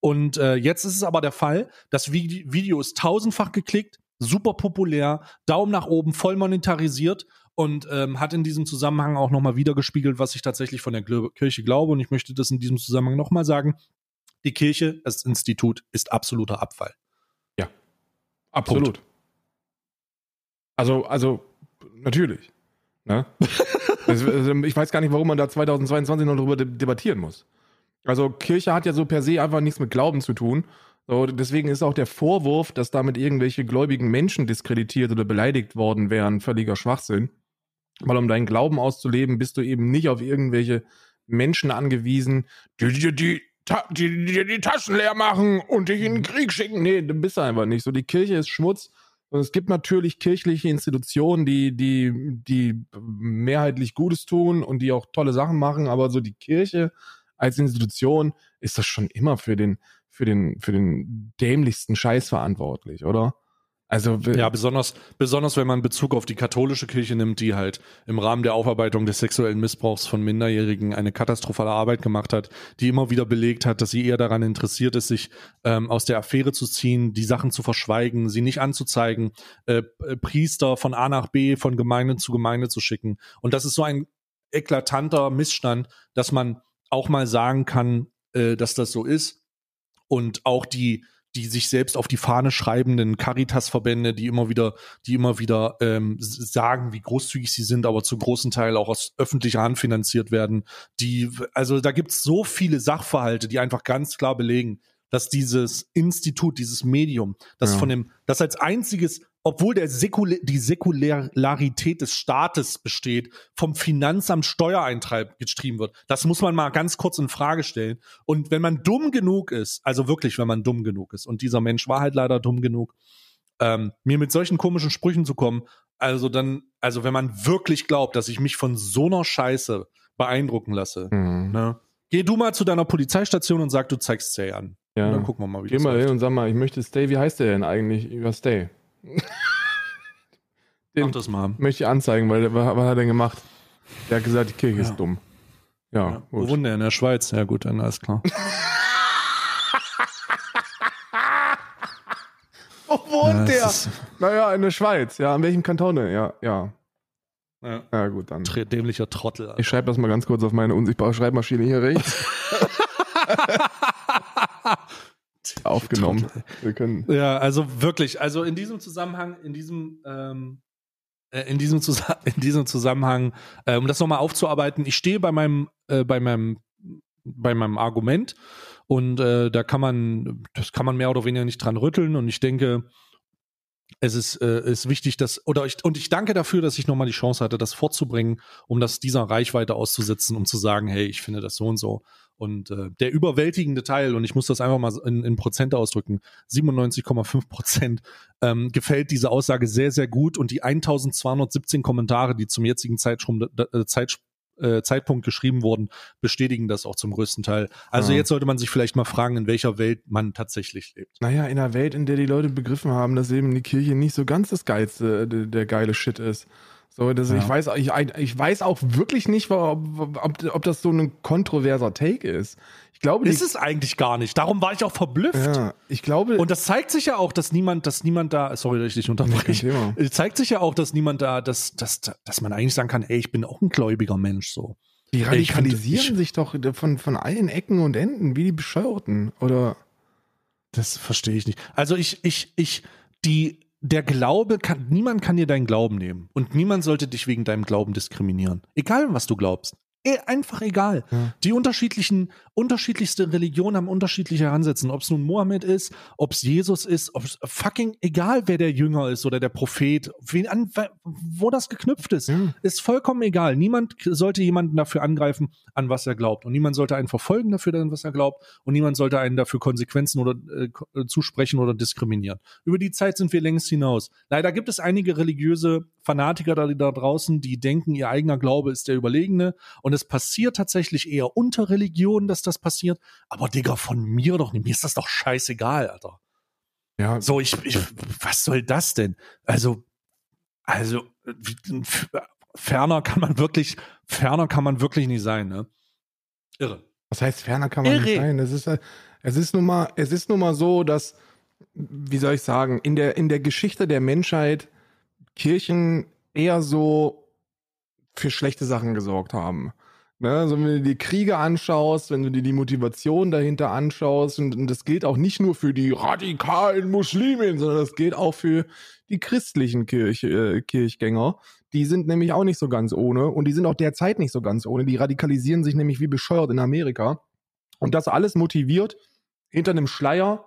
Und äh, jetzt ist es aber der Fall, das Vide- Video ist tausendfach geklickt, super populär, Daumen nach oben, voll monetarisiert und ähm, hat in diesem Zusammenhang auch nochmal wiedergespiegelt, was ich tatsächlich von der Kirche glaube. Und ich möchte das in diesem Zusammenhang nochmal sagen. Die Kirche, das Institut, ist absoluter Abfall. Absolut. Also, also, natürlich. Ne? Ich weiß gar nicht, warum man da 2022 noch darüber de debattieren muss. Also, Kirche hat ja so per se einfach nichts mit Glauben zu tun. So, deswegen ist auch der Vorwurf, dass damit irgendwelche gläubigen Menschen diskreditiert oder beleidigt worden wären, völliger Schwachsinn. Weil um deinen Glauben auszuleben, bist du eben nicht auf irgendwelche Menschen angewiesen, die dir die, die, die, die Taschen leer machen und dich in den Krieg schicken. Nee, du bist einfach nicht so. Die Kirche ist Schmutz. Und es gibt natürlich kirchliche Institutionen, die, die, die mehrheitlich Gutes tun und die auch tolle Sachen machen, aber so die Kirche als Institution ist das schon immer für den, für den, für den dämlichsten Scheiß verantwortlich, oder? Also, Ja, besonders, besonders wenn man Bezug auf die katholische Kirche nimmt, die halt im Rahmen der Aufarbeitung des sexuellen Missbrauchs von Minderjährigen eine katastrophale Arbeit gemacht hat, die immer wieder belegt hat, dass sie eher daran interessiert ist, sich ähm, aus der Affäre zu ziehen, die Sachen zu verschweigen, sie nicht anzuzeigen, äh, äh, Priester von A nach B, von Gemeinde zu Gemeinde zu schicken. Und das ist so ein eklatanter Missstand, dass man auch mal sagen kann, äh, dass das so ist. Und auch die, die sich selbst auf die Fahne schreibenden Caritas-Verbände, die immer wieder, die immer wieder ähm, sagen, wie großzügig sie sind, aber zu großen Teil auch aus öffentlicher Hand finanziert werden. Die, also da gibt's so viele Sachverhalte, die einfach ganz klar belegen, dass dieses Institut, dieses Medium, das Ja. von dem, das als einziges, obwohl der Säkula die Säkularität des Staates besteht, vom Finanzamt Steuereintreib getrieben wird. Das muss man mal ganz kurz in Frage stellen. Und wenn man dumm genug ist, also wirklich, wenn man dumm genug ist, und dieser Mensch war halt leider dumm genug, ähm, mir mit solchen komischen Sprüchen zu kommen, also dann, also wenn man wirklich glaubt, dass ich mich von so einer Scheiße beeindrucken lasse, Mhm. ne? Geh du mal zu deiner Polizeistation und sag, du zeigst Stay an. Ja. Und dann gucken wir mal, wie Geh das mal hin und sag mal, ich möchte Stay, wie heißt der denn eigentlich über Stay? Den Mach das mal. möchte ich anzeigen, weil was, hat er denn gemacht? Der hat gesagt, die Kirche Ja. ist dumm. Ja, Ja, wo wohnt er? In der Schweiz? Ja gut, dann alles klar. Wo wohnt Ja, der? Naja, in der Schweiz. Ja, an welchem Kanton? Ja, ja. Ja. Ja, gut, dann. Dämlicher Trottel. Alter. Ich schreibe das mal ganz kurz auf meine unsichtbare Schreibmaschine hier rechts. Aufgenommen. Wir können. Ja, also wirklich, also in diesem Zusammenhang, in diesem, ähm, äh, in diesem, Zusa in diesem Zusammenhang, äh, um das nochmal aufzuarbeiten, ich stehe bei meinem, äh, bei meinem, bei meinem Argument und äh, da kann man, das kann man mehr oder weniger nicht dran rütteln und ich denke, es ist, äh, ist wichtig, dass, oder ich, und ich danke dafür, dass ich nochmal die Chance hatte, das vorzubringen, um das dieser Reichweite auszusetzen, um zu sagen, hey, ich finde das so und so. Und äh, der überwältigende Teil, und ich muss das einfach mal in, in Prozent ausdrücken, 97,5 Prozent, ähm, gefällt diese Aussage sehr, sehr gut. Und die 1217 Kommentare, die zum jetzigen Zeitschrum, äh, Zeit, äh, Zeitpunkt geschrieben wurden, bestätigen das auch zum größten Teil. Also Ja. jetzt sollte man sich vielleicht mal fragen, in welcher Welt man tatsächlich lebt. Naja, in einer Welt, in der die Leute begriffen haben, dass eben die Kirche nicht so ganz das geilste, der, der geile Shit ist. So, dass Ja. ich weiß, ich, ich weiß auch wirklich nicht, ob, ob, ob das so ein kontroverser Take ist. Ich glaube, Ist es eigentlich gar nicht. Darum war ich auch verblüfft. ja, ich glaube, Und das zeigt sich ja auch, dass niemand, dass niemand da, sorry, dass ich dich unterbreche. Es zeigt sich ja auch, dass niemand da, dass, dass, dass man eigentlich sagen kann, ey, ich bin auch ein gläubiger Mensch, so. die ich radikalisieren ich- sich doch von, von allen Ecken und Enden, wie die Bescheuerten. Oder Das verstehe ich nicht. Also ich, ich, ich, die, der Glaube kann, niemand kann dir deinen Glauben nehmen. Und niemand sollte dich wegen deinem Glauben diskriminieren. Egal, was du glaubst. Eh, Einfach egal. Ja. Die unterschiedlichen, unterschiedlichste Religionen haben unterschiedliche Heransetzen. Ob es nun Mohammed ist, ob es Jesus ist, ob es fucking egal, wer der Jünger ist oder der Prophet, wen an, wo das geknüpft ist, Ja. ist vollkommen egal. Niemand sollte jemanden dafür angreifen, an was er glaubt. Und niemand sollte einen verfolgen dafür, an was er glaubt. Und niemand sollte einen dafür Konsequenzen oder äh, äh, zusprechen oder diskriminieren. Über die Zeit sind wir längst hinaus. Leider gibt es einige religiöse Fanatiker da, da draußen, die denken, ihr eigener Glaube ist der überlegene. Und es passiert tatsächlich eher unter Religionen, dass das passiert. Aber Digga, von mir doch nicht. Mir ist das doch scheißegal, Alter. Ja, So, ich, ich, was soll das denn? Also, also, ferner kann man wirklich, ferner kann man wirklich nicht sein, ne? Irre. Was heißt ferner kann man nicht Irre. sein? Es ist, es ist nun mal, es ist nun mal so, dass, wie soll ich sagen, in der, in der Geschichte der Menschheit Kirchen eher so für schlechte Sachen gesorgt haben. Ne? Also wenn du dir die Kriege anschaust, wenn du dir die Motivation dahinter anschaust, und, und das gilt auch nicht nur für die radikalen Muslimen, sondern das gilt auch für die christlichen Kirch, äh, Kirchgänger. Die sind nämlich auch nicht so ganz ohne und die sind auch derzeit nicht so ganz ohne. Die radikalisieren sich nämlich wie bescheuert in Amerika. Und das alles motiviert hinter einem Schleier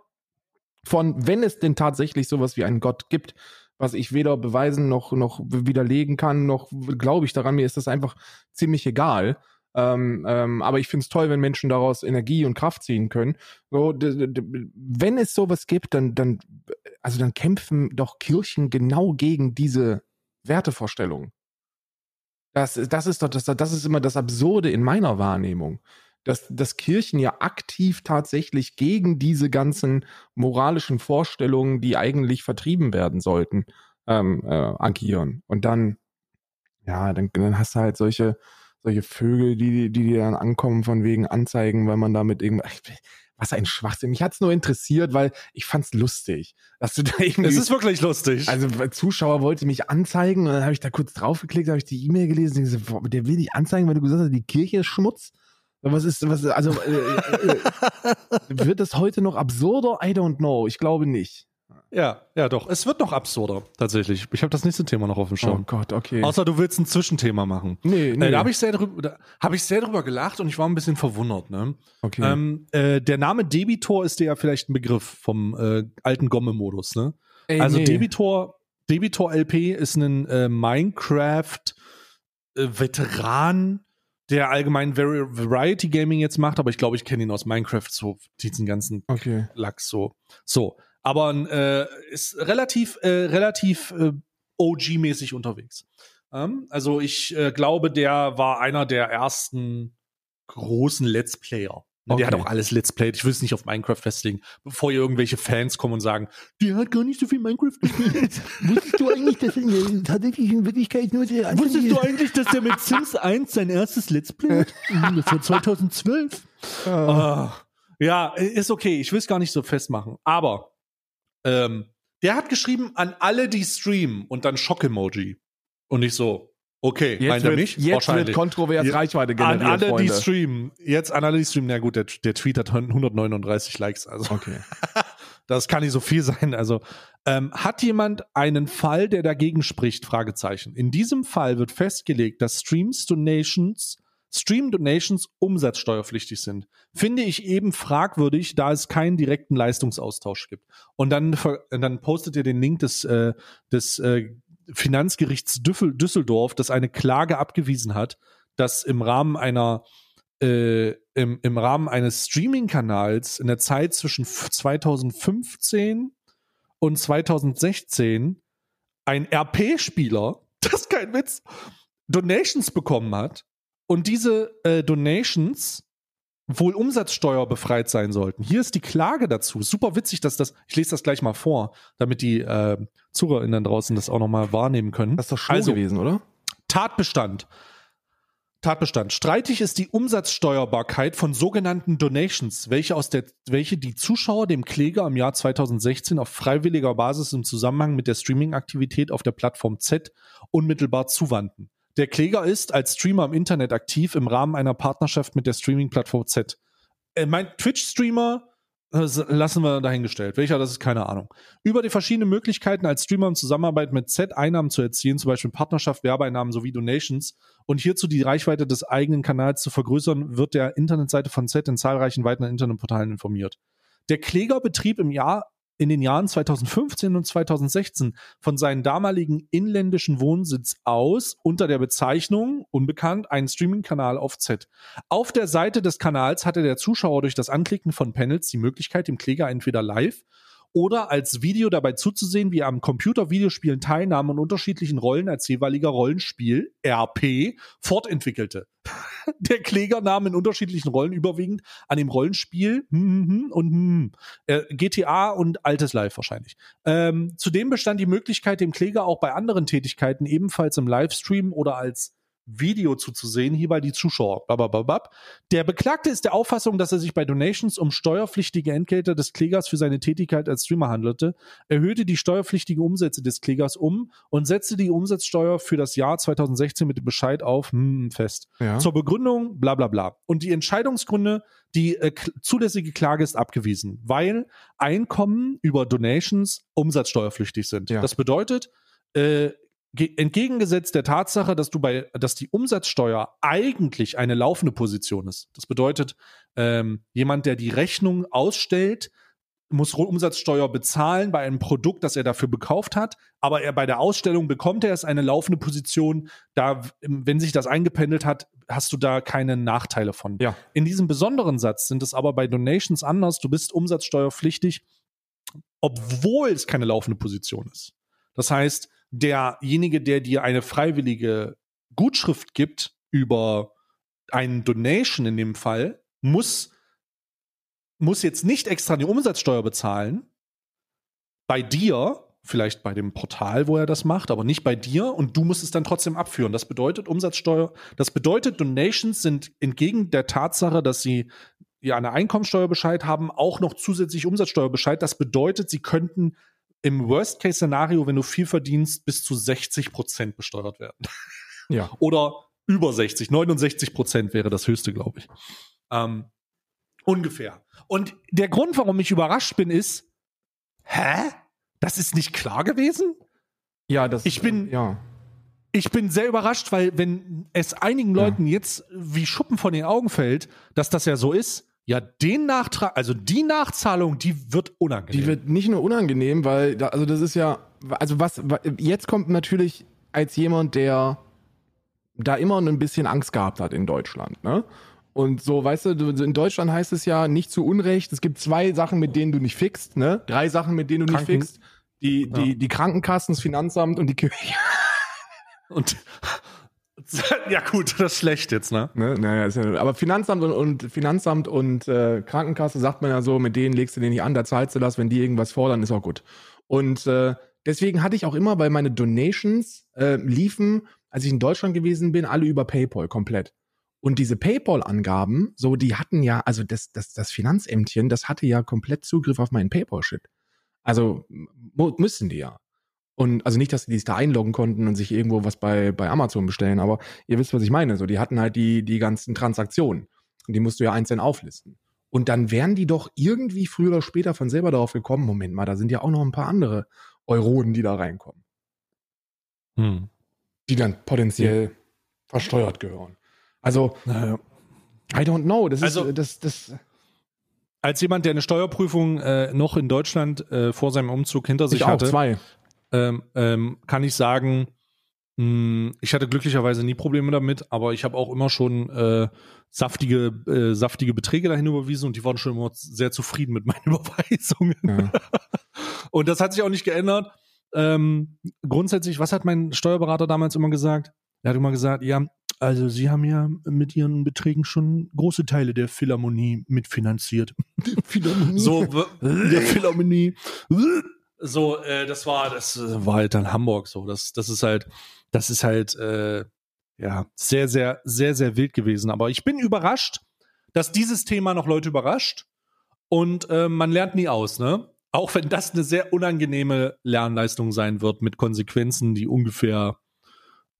von, wenn es denn tatsächlich sowas wie einen Gott gibt, was ich weder beweisen noch, noch widerlegen kann, noch glaube ich daran, mir ist das einfach ziemlich egal. Ähm, ähm, aber ich finde es toll, wenn Menschen daraus Energie und Kraft ziehen können. So, wenn es sowas gibt, dann, dann, also dann kämpfen doch Kirchen genau gegen diese Wertevorstellungen. Das, das ist doch, das, das ist immer das Absurde in meiner Wahrnehmung. Dass, dass Kirchen ja aktiv tatsächlich gegen diese ganzen moralischen Vorstellungen, die eigentlich vertrieben werden sollten, ähm, äh, agieren. Und dann, ja, dann, dann hast du halt solche, solche Vögel, die, die dir dann ankommen von wegen Anzeigen, weil man damit irgendwas. Was ein Schwachsinn. Mich hat's nur interessiert, weil ich fand's lustig, dass du da irgendwie. Es ist wirklich lustig. Also weil Zuschauer wollte mich anzeigen und dann habe ich da kurz draufgeklickt, habe ich die E-Mail gelesen und gesagt, der will dich anzeigen, weil du gesagt hast, die Kirche ist Schmutz. Was ist, was, also äh, äh, wird das heute noch absurder? I don't know. Ich glaube nicht. ja, ja, doch. Es wird noch absurder, tatsächlich. Ich habe das nächste Thema noch auf dem Oh Schirm. Gott, okay. Außer du willst ein Zwischenthema machen. nee, nee. Äh, da habe ich, sehr drüber- da hab ich sehr drüber gelacht und ich war ein bisschen verwundert. Ne? okay. Ähm, äh, der Name Debitor ist dir ja vielleicht ein Begriff vom äh, alten Gomme-Modus. Ne? Ey, also nee. Debitor, Debitor LP ist ein äh, Minecraft-Veteran, der allgemein Vari Variety Gaming jetzt macht, aber ich glaube, ich kenne ihn aus Minecraft, so diesen ganzen Okay. Lachs so. So, aber äh, ist relativ, äh, relativ äh, OG-mäßig unterwegs. Ähm, also ich äh, glaube, der war einer der ersten großen Let's Player. Ne, Der hat Okay. auch alles Let's Played. Ich will es nicht auf Minecraft festlegen, bevor ihr irgendwelche Fans kommen und sagen, der hat gar nicht so viel Minecraft gespielt. Wusstest du eigentlich, dass in, tatsächlich in Wirklichkeit nur der Wusstest du eigentlich, dass der mit Sims 1 sein erstes Let's Play hat? Mhm, Das war 2012. Ah, ja, ist okay. Ich will es gar nicht so festmachen. Aber ähm, der hat geschrieben an alle, die streamen und dann Schock-Emoji. Und ich so, okay, Jetzt meint er wird, mich? jetzt wird kontrovers Ja. Reichweite An generiert, alle, die Freunde. streamen. Jetzt an alle, die streamen. Na gut, der, der Tweet hat 139 Likes. Also Okay. das kann nicht so viel sein. Also ähm, hat jemand einen Fall, der dagegen spricht? Fragezeichen. In diesem Fall wird festgelegt, dass Streams Donations Stream Donations umsatzsteuerpflichtig sind. Finde ich eben fragwürdig, da es keinen direkten Leistungsaustausch gibt. Und dann, dann postet ihr den Link des, äh, des äh, Finanzgerichts Düsseldorf, das eine Klage abgewiesen hat, dass im Rahmen einer äh, im, im Rahmen eines Streaming-Kanals in der Zeit zwischen f- 2015 und 2016 ein RP-Spieler, das ist kein Witz, Donations bekommen hat. Und diese äh, Donations wohl umsatzsteuerbefreit sein sollten. Hier ist die Klage dazu. Super witzig, dass das, ich lese das gleich mal vor, damit die äh, ZuhörerInnen draußen das auch nochmal wahrnehmen können. Das ist doch Show Also- gewesen, oder? Tatbestand. Tatbestand. Streitig ist die Umsatzsteuerbarkeit von sogenannten Donations, welche aus der, welche die Zuschauer dem Kläger im Jahr 2016 auf freiwilliger Basis im Zusammenhang mit der Streaming-Aktivität auf der Plattform Z unmittelbar zuwandten. Der Kläger ist als Streamer im Internet aktiv im Rahmen einer Partnerschaft mit der Streaming-Plattform Z. Äh, mein Twitch-Streamer äh, lassen wir dahingestellt. Welcher, das ist keine Ahnung. Über die verschiedenen Möglichkeiten als Streamer in Zusammenarbeit mit Z Einnahmen zu erzielen, zum Beispiel Partnerschaft, Werbeeinnahmen sowie Donations und hierzu die Reichweite des eigenen Kanals zu vergrößern, wird der Internetseite von Z in zahlreichen weiteren Internetportalen informiert. Der Kläger betrieb im Jahr in den Jahren 2015 und 2016 von seinem damaligen inländischen Wohnsitz aus unter der Bezeichnung unbekannt einen Streaming-Kanal auf Z. Auf der Seite des Kanals hatte der Zuschauer durch das Anklicken von Panels die Möglichkeit, dem Kläger entweder live oder als Video dabei zuzusehen, wie er am Computer-Videospielen teilnahm und unterschiedlichen Rollen als jeweiliger Rollenspiel RP fortentwickelte. der Kläger nahm in unterschiedlichen Rollen überwiegend an dem Rollenspiel hm, hm, und hm, äh, GTA und altes Live wahrscheinlich. Ähm, zudem bestand die Möglichkeit, dem Kläger auch bei anderen Tätigkeiten ebenfalls im Livestream oder als Video zuzusehen, hierbei die Zuschauer. Babababab. Der Beklagte ist der Auffassung, dass er sich bei Donations um steuerpflichtige Entgelte des Klägers für seine Tätigkeit als Streamer handelte, erhöhte die steuerpflichtigen Umsätze des Klägers um und setzte die Umsatzsteuer für das Jahr 2016 mit dem Bescheid auf hm, fest. Ja. Zur Begründung, bla bla bla. Und die Entscheidungsgründe, die äh, zulässige Klage ist abgewiesen, weil Einkommen über Donations umsatzsteuerpflichtig sind. Ja. Das bedeutet, äh, entgegengesetzt der Tatsache, dass du bei, dass die Umsatzsteuer eigentlich eine laufende Position ist. Das bedeutet, ähm, jemand, der die Rechnung ausstellt, muss Umsatzsteuer bezahlen bei einem Produkt, das er dafür gekauft hat, aber er bei der Ausstellung bekommt er es eine laufende Position. Da, wenn sich das eingependelt hat, hast du da keine Nachteile von. Ja. In diesem besonderen Satz sind es aber bei Donations anders. Du bist umsatzsteuerpflichtig, obwohl es keine laufende Position ist. Das heißt, derjenige, der dir eine freiwillige Gutschrift gibt über einen Donation in dem Fall, muss, muss jetzt nicht extra die Umsatzsteuer bezahlen. Bei dir, vielleicht bei dem Portal, wo er das macht, aber nicht bei dir und du musst es dann trotzdem abführen. Das bedeutet Umsatzsteuer, das bedeutet Donations sind entgegen der Tatsache, dass sie ja eine Einkommensteuerbescheid haben, auch noch zusätzlich Umsatzsteuerbescheid. Das bedeutet, sie könnten im Worst-Case-Szenario, wenn du viel verdienst, bis zu 60 Prozent besteuert werden. Ja. Oder über 60, 69 Prozent wäre das höchste, glaube ich. Ähm, ungefähr. Und der Grund, warum ich überrascht bin, ist, hä? Das ist nicht klar gewesen? Ja, das Ich bin- ja. Ich bin sehr überrascht, weil wenn es einigen Ja. Leuten jetzt wie Schuppen von den Augen fällt, dass das ja so ist, ja, den Nachtrag, also die Nachzahlung, die wird unangenehm. Die wird nicht nur unangenehm, weil, da, also das ist ja, also was, wa- jetzt kommt natürlich als jemand, der da immer ein bisschen Angst gehabt hat in Deutschland, ne? Und so, weißt du, in Deutschland heißt es ja nicht zu Unrecht, es gibt zwei Sachen, mit denen du nicht fixt, ne? Drei Sachen, mit denen du nicht Kranken- fixt. Die, die, die Krankenkassen, das Finanzamt und die Kirche. Und ja, gut, das ist schlecht jetzt, ne? Ne? Naja, ist ja, aber Finanzamt und, und Finanzamt und äh, Krankenkasse sagt man ja so, mit denen legst du den nicht an, da zahlst du das, wenn die irgendwas fordern, ist auch gut. Und äh, deswegen hatte ich auch immer, weil meine Donations äh, liefen, als ich in Deutschland gewesen bin, alle über PayPal komplett. Und diese PayPal-Angaben, so, die hatten ja, also das, das, das Finanzämtchen, das hatte ja komplett Zugriff auf meinen PayPal-Shit. Also müssen die ja. Und also nicht, dass die sich da einloggen konnten und sich irgendwo was bei, bei Amazon bestellen, aber ihr wisst, was ich meine. So, die hatten halt die, die ganzen Transaktionen. Und die musst du ja einzeln auflisten. Und dann wären die doch irgendwie früher oder später von selber darauf gekommen, Moment mal, da sind ja auch noch ein paar andere Euroden, die da reinkommen, Hm. die dann potenziell versteuert gehören. Also, Naja. I don't know. Das Also- ist, das, das, Als jemand, der eine Steuerprüfung äh, noch in Deutschland äh, vor seinem Umzug hinter sich ich auch, hatte, zwei. Ähm, ähm, kann ich sagen, mh, ich hatte glücklicherweise nie Probleme damit, aber ich habe auch immer schon äh, saftige, äh, saftige Beträge dahin überwiesen und die waren schon immer sehr zufrieden mit meinen Überweisungen. Ja. Und das hat sich auch nicht geändert. Ähm, grundsätzlich, was hat mein Steuerberater damals immer gesagt? Er hat immer gesagt, ja, also Sie haben ja mit Ihren Beträgen schon große Teile der Philharmonie mitfinanziert. So, w- der Philharmonie. So, äh, das war, das äh, war halt dann Hamburg so. Das, das ist halt, das ist halt, äh, ja, sehr, sehr, sehr, sehr wild gewesen. Aber ich bin überrascht, dass dieses Thema noch Leute überrascht. Und äh, man lernt nie aus, ne? Auch wenn das eine sehr unangenehme Lernleistung sein wird mit Konsequenzen, die ungefähr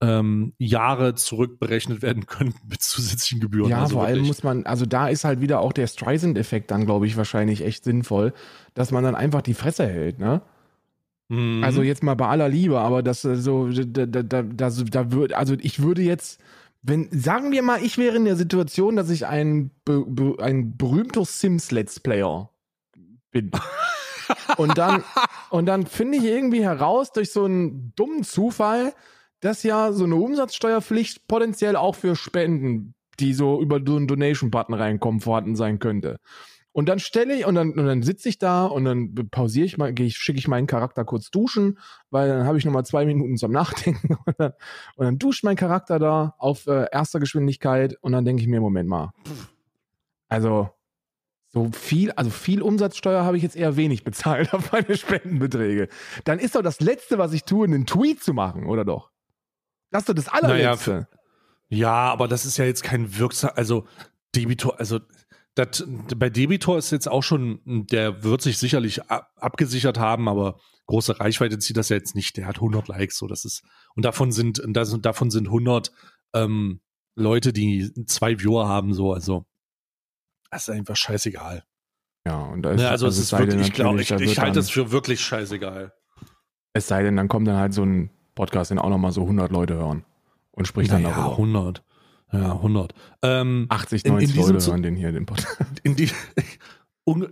ähm, Jahre zurückberechnet werden könnten mit zusätzlichen Gebühren. Ja, Also vor allem muss man, also da ist halt wieder auch der Streisand-Effekt dann, glaube ich, wahrscheinlich echt sinnvoll, dass man dann einfach die Fresse hält, ne? Mhm. Also jetzt mal bei aller Liebe, aber das äh, so, da, da, da, da, würde, also ich würde jetzt, wenn, sagen wir mal, ich wäre in der Situation, dass ich ein, ein berühmter Sims-Let's Player bin. und dann, und dann finde ich irgendwie heraus, durch so einen dummen Zufall, dass ja so eine Umsatzsteuerpflicht potenziell auch für Spenden, die so über so einen Donation-Button reinkommen, vorhanden sein könnte. Und dann stelle ich, und dann, und dann sitze ich da und dann pausiere ich mal, ich, schicke ich meinen Charakter kurz duschen, weil dann habe ich nochmal zwei Minuten zum Nachdenken und dann, und dann duscht mein Charakter da auf äh, erster Geschwindigkeit und dann denke ich mir, Moment mal. Also, so viel, also viel Umsatzsteuer habe ich jetzt eher wenig bezahlt auf meine Spendenbeträge. Dann ist doch das Letzte, was ich tue, einen Tweet zu machen, oder doch? Das ist doch das allerletzte. Ja, aber das ist ja jetzt kein wirksam, also Debitor, also das, bei Debitor ist jetzt auch schon, der wird sich sicherlich ab, abgesichert haben, aber große Reichweite zieht das ja jetzt nicht. Der hat 100 Likes, so das ist und davon sind und das, davon sind 100 ähm, Leute, die zwei Viewer haben, so also das ist einfach scheißegal. Ja, und da ist, Ja, also, es ist wirklich, ich glaube, ich, ich halte es für wirklich scheißegal. Es sei denn, dann kommt dann halt so ein Podcast, den auch nochmal so 100 Leute hören und spricht dann Naja, darüber. 100. Ja, 100. Ähm, 80, in- in 90 diesem Leute hören den hier, den Podcast. in die,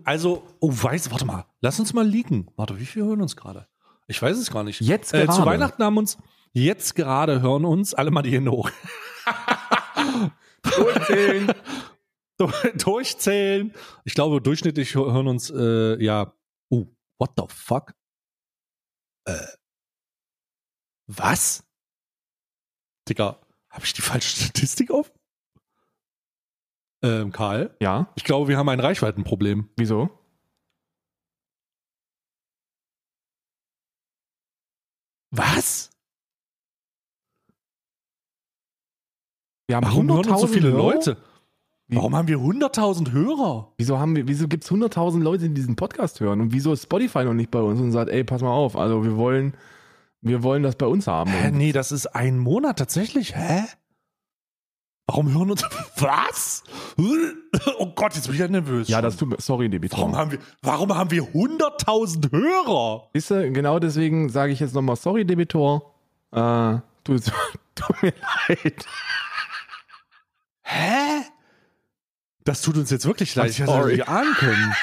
also, oh, weiß, warte mal, lass uns mal liegen. Warte, wie viel hören uns gerade? Ich weiß es gar nicht. Jetzt Äh, zu gerade. Weihnachten haben uns jetzt gerade hören uns alle mal die Hände hoch. Durchzählen. Durchzählen. Ich glaube, durchschnittlich hö- hören uns, äh, ja, oh, what the fuck? Äh, was? Digga, habe ich die falsche Statistik auf? Ähm, Karl? Ja, Ich glaube, wir haben ein Reichweitenproblem. wieso? Was? Wir haben Warum hören uns so 100.000 viele Hörer? Leute? Wie- Warum haben wir 100.000 Hörer? Wieso, haben wir, wieso gibt es 100.000 Leute, die diesen Podcast hören? Und wieso ist Spotify noch nicht bei uns und sagt, ey, pass mal auf, also wir wollen, wir wollen das bei uns haben. Hä, nee, das ist ein Monat tatsächlich. Hä? Warum hören uns. Was? Oh Gott, jetzt bin ich ja nervös. Ja, das tut mir, sorry, Debitor. Warum haben wir, warum haben wir 100.000 Hörer? Siehst du, genau deswegen sage ich jetzt nochmal, sorry, Debitor. Äh, tut, tut mir leid. Hä? Das tut uns jetzt wirklich leid. Ich hätte nicht ahnen können.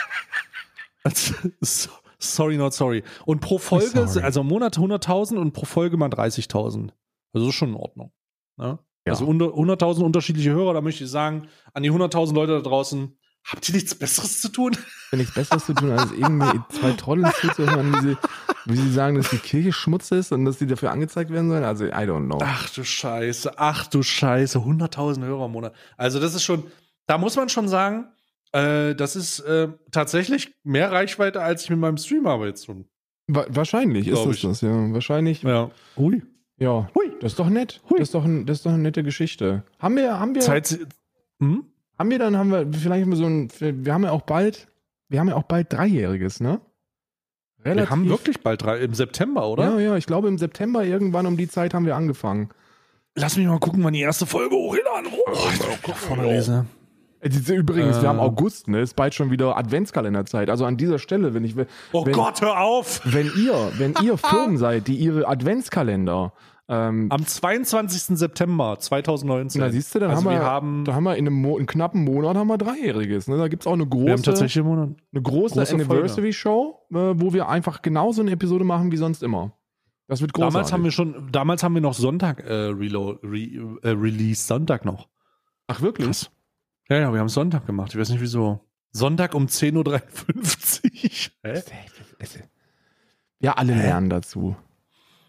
So- sorry, not sorry. Und pro Folge, also im Monat 100.000 und pro Folge mal 30.000. Also das ist schon in Ordnung. Ne? Ja. Also unter- 100.000 unterschiedliche Hörer, da möchte ich sagen, an die 100.000 Leute da draußen, habt ihr nichts Besseres zu tun? Wenn nichts Besseres zu tun, als irgendwie zwei Trottel zuzuhören, wie sie, wie sie sagen, dass die Kirche Schmutz ist und dass sie dafür angezeigt werden sollen. Also, I don't know. Ach du Scheiße, ach du Scheiße, 100.000 Hörer im Monat. Also das ist schon, da muss man schon sagen, äh, das ist äh, tatsächlich mehr Reichweite, als ich mit meinem Stream habe jetzt schon. Wa wahrscheinlich ist Glaub das ich. das, ja. Wahrscheinlich. Ja. Hui. Ja. Hui. Das ist doch nett. Hui. Das ist doch, ein, das ist doch eine nette Geschichte. Haben wir, haben wir, Zeit. Hm? haben wir dann, haben wir, vielleicht mal so ein, wir haben ja auch bald, wir haben ja auch bald Dreijähriges, ne? Wir haben wirklich bald drei im September, oder? Ja, ja, ich glaube im September irgendwann um die Zeit haben wir angefangen. Lass mich mal gucken, wann die erste Folge hochladen. Oh, ich bin auch Äh, Übrigens, wir Äh. haben August, ne? Ist bald schon wieder Adventskalenderzeit. Also an dieser Stelle, wenn ich, Oh wenn, Gott, hör auf! wenn ihr, wenn ihr Firmen seid, die ihre Adventskalender, ähm, Am 22. September 2019. na siehst du, dann also haben wir, wir haben, da haben wir in einem, Mo einen knappen Monat haben wir Dreijähriges. Ne? Da gibt's auch eine große, wir haben tatsächlich einen Monat. eine große, große Anniversary-Show, äh, wo wir einfach genauso eine Episode machen wie sonst immer. Das wird großartig. Damals haben wir schon, damals haben wir noch Sonntag äh, Relo re, äh, Release, Sonntag noch. Ach wirklich? Krass. Ja, ja, wir haben Sonntag gemacht. Ich weiß nicht wieso. Sonntag um 10.53 Uhr. Ja, alle lernen dazu.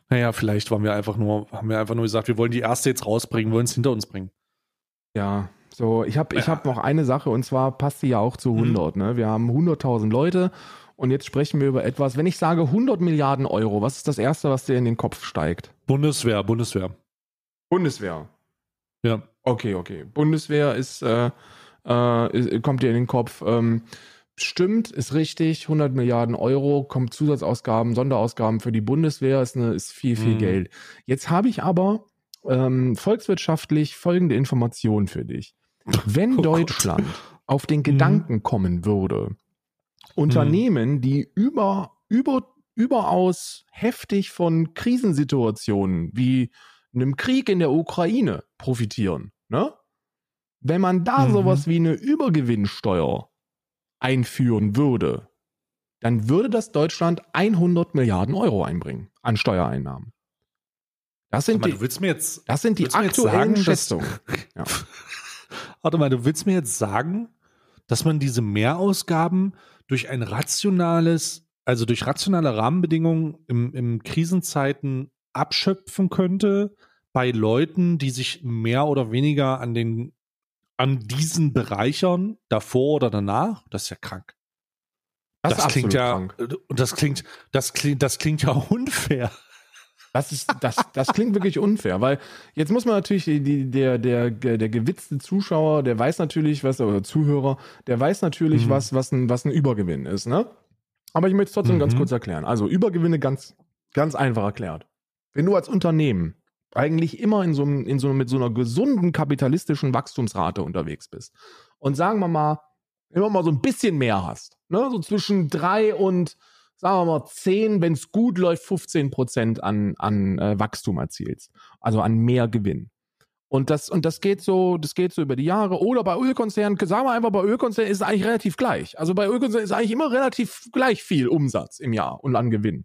Naja, vielleicht waren wir einfach nur, haben wir einfach nur gesagt, wir wollen die erste jetzt rausbringen, wollen es hinter uns bringen. Ja, so, ich habe ich hab noch eine Sache und zwar passt die ja auch zu Mhm. 100. Ne? Wir haben 100.000 Leute und jetzt sprechen wir über etwas. Wenn ich sage 100 Milliarden Euro, was ist das Erste, was dir in den Kopf steigt? Bundeswehr, Bundeswehr. Bundeswehr. Ja. Okay, okay. Bundeswehr ist, äh, äh, kommt dir in den Kopf. Ähm, stimmt, ist richtig. 100 Milliarden Euro, kommt Zusatzausgaben, Sonderausgaben für die Bundeswehr, ist, eine, ist viel, viel Mhm. Geld. Jetzt habe ich aber ähm, volkswirtschaftlich folgende Information für dich. Wenn Oh Gott. Deutschland auf den Gedanken kommen würde, Unternehmen, die über, über, überaus heftig von Krisensituationen wie einem Krieg in der Ukraine profitieren, ne? Wenn man da Mhm. sowas wie eine Übergewinnsteuer einführen würde, dann würde das Deutschland 100 Milliarden Euro einbringen an Steuereinnahmen. Das sind mal, die, du mir jetzt, das sind die aktuellen sagen, dass- Schätzungen. Ja. warte mal, du willst mir jetzt sagen, dass man diese Mehrausgaben durch ein rationales, also durch rationale Rahmenbedingungen im, im Krisenzeiten abschöpfen könnte bei Leuten, die sich mehr oder weniger an den an diesen bereichern, davor oder danach, das ist ja krank. Das, Das, ist klingt ja, krank. und das klingt, das klingt, das klingt ja unfair. Das, ist, das, das klingt wirklich unfair, weil jetzt muss man natürlich, die, der, der, der gewitzte Zuschauer, der weiß natürlich, was, oder Zuhörer, der weiß natürlich, Mhm. was, was, ein, was ein Übergewinn ist, ne? Aber ich möchte es trotzdem ganz Mhm. kurz erklären. Also Übergewinne ganz, ganz einfach erklärt. Wenn du als Unternehmen eigentlich immer in so, einem- in so, mit so einer gesunden kapitalistischen Wachstumsrate unterwegs bist und sagen wir mal, immer mal so ein bisschen mehr hast, ne? so zwischen drei und, sagen wir mal, 10, wenn es gut läuft, 15 Prozent an, an äh, Wachstum erzielst, also an mehr Gewinn. Und das, und das geht so, das geht so über die Jahre. Oder bei Ölkonzernen, sagen wir einfach, bei Ölkonzernen ist es eigentlich relativ gleich. Also bei Ölkonzernen ist eigentlich immer relativ gleich viel Umsatz im Jahr und an Gewinn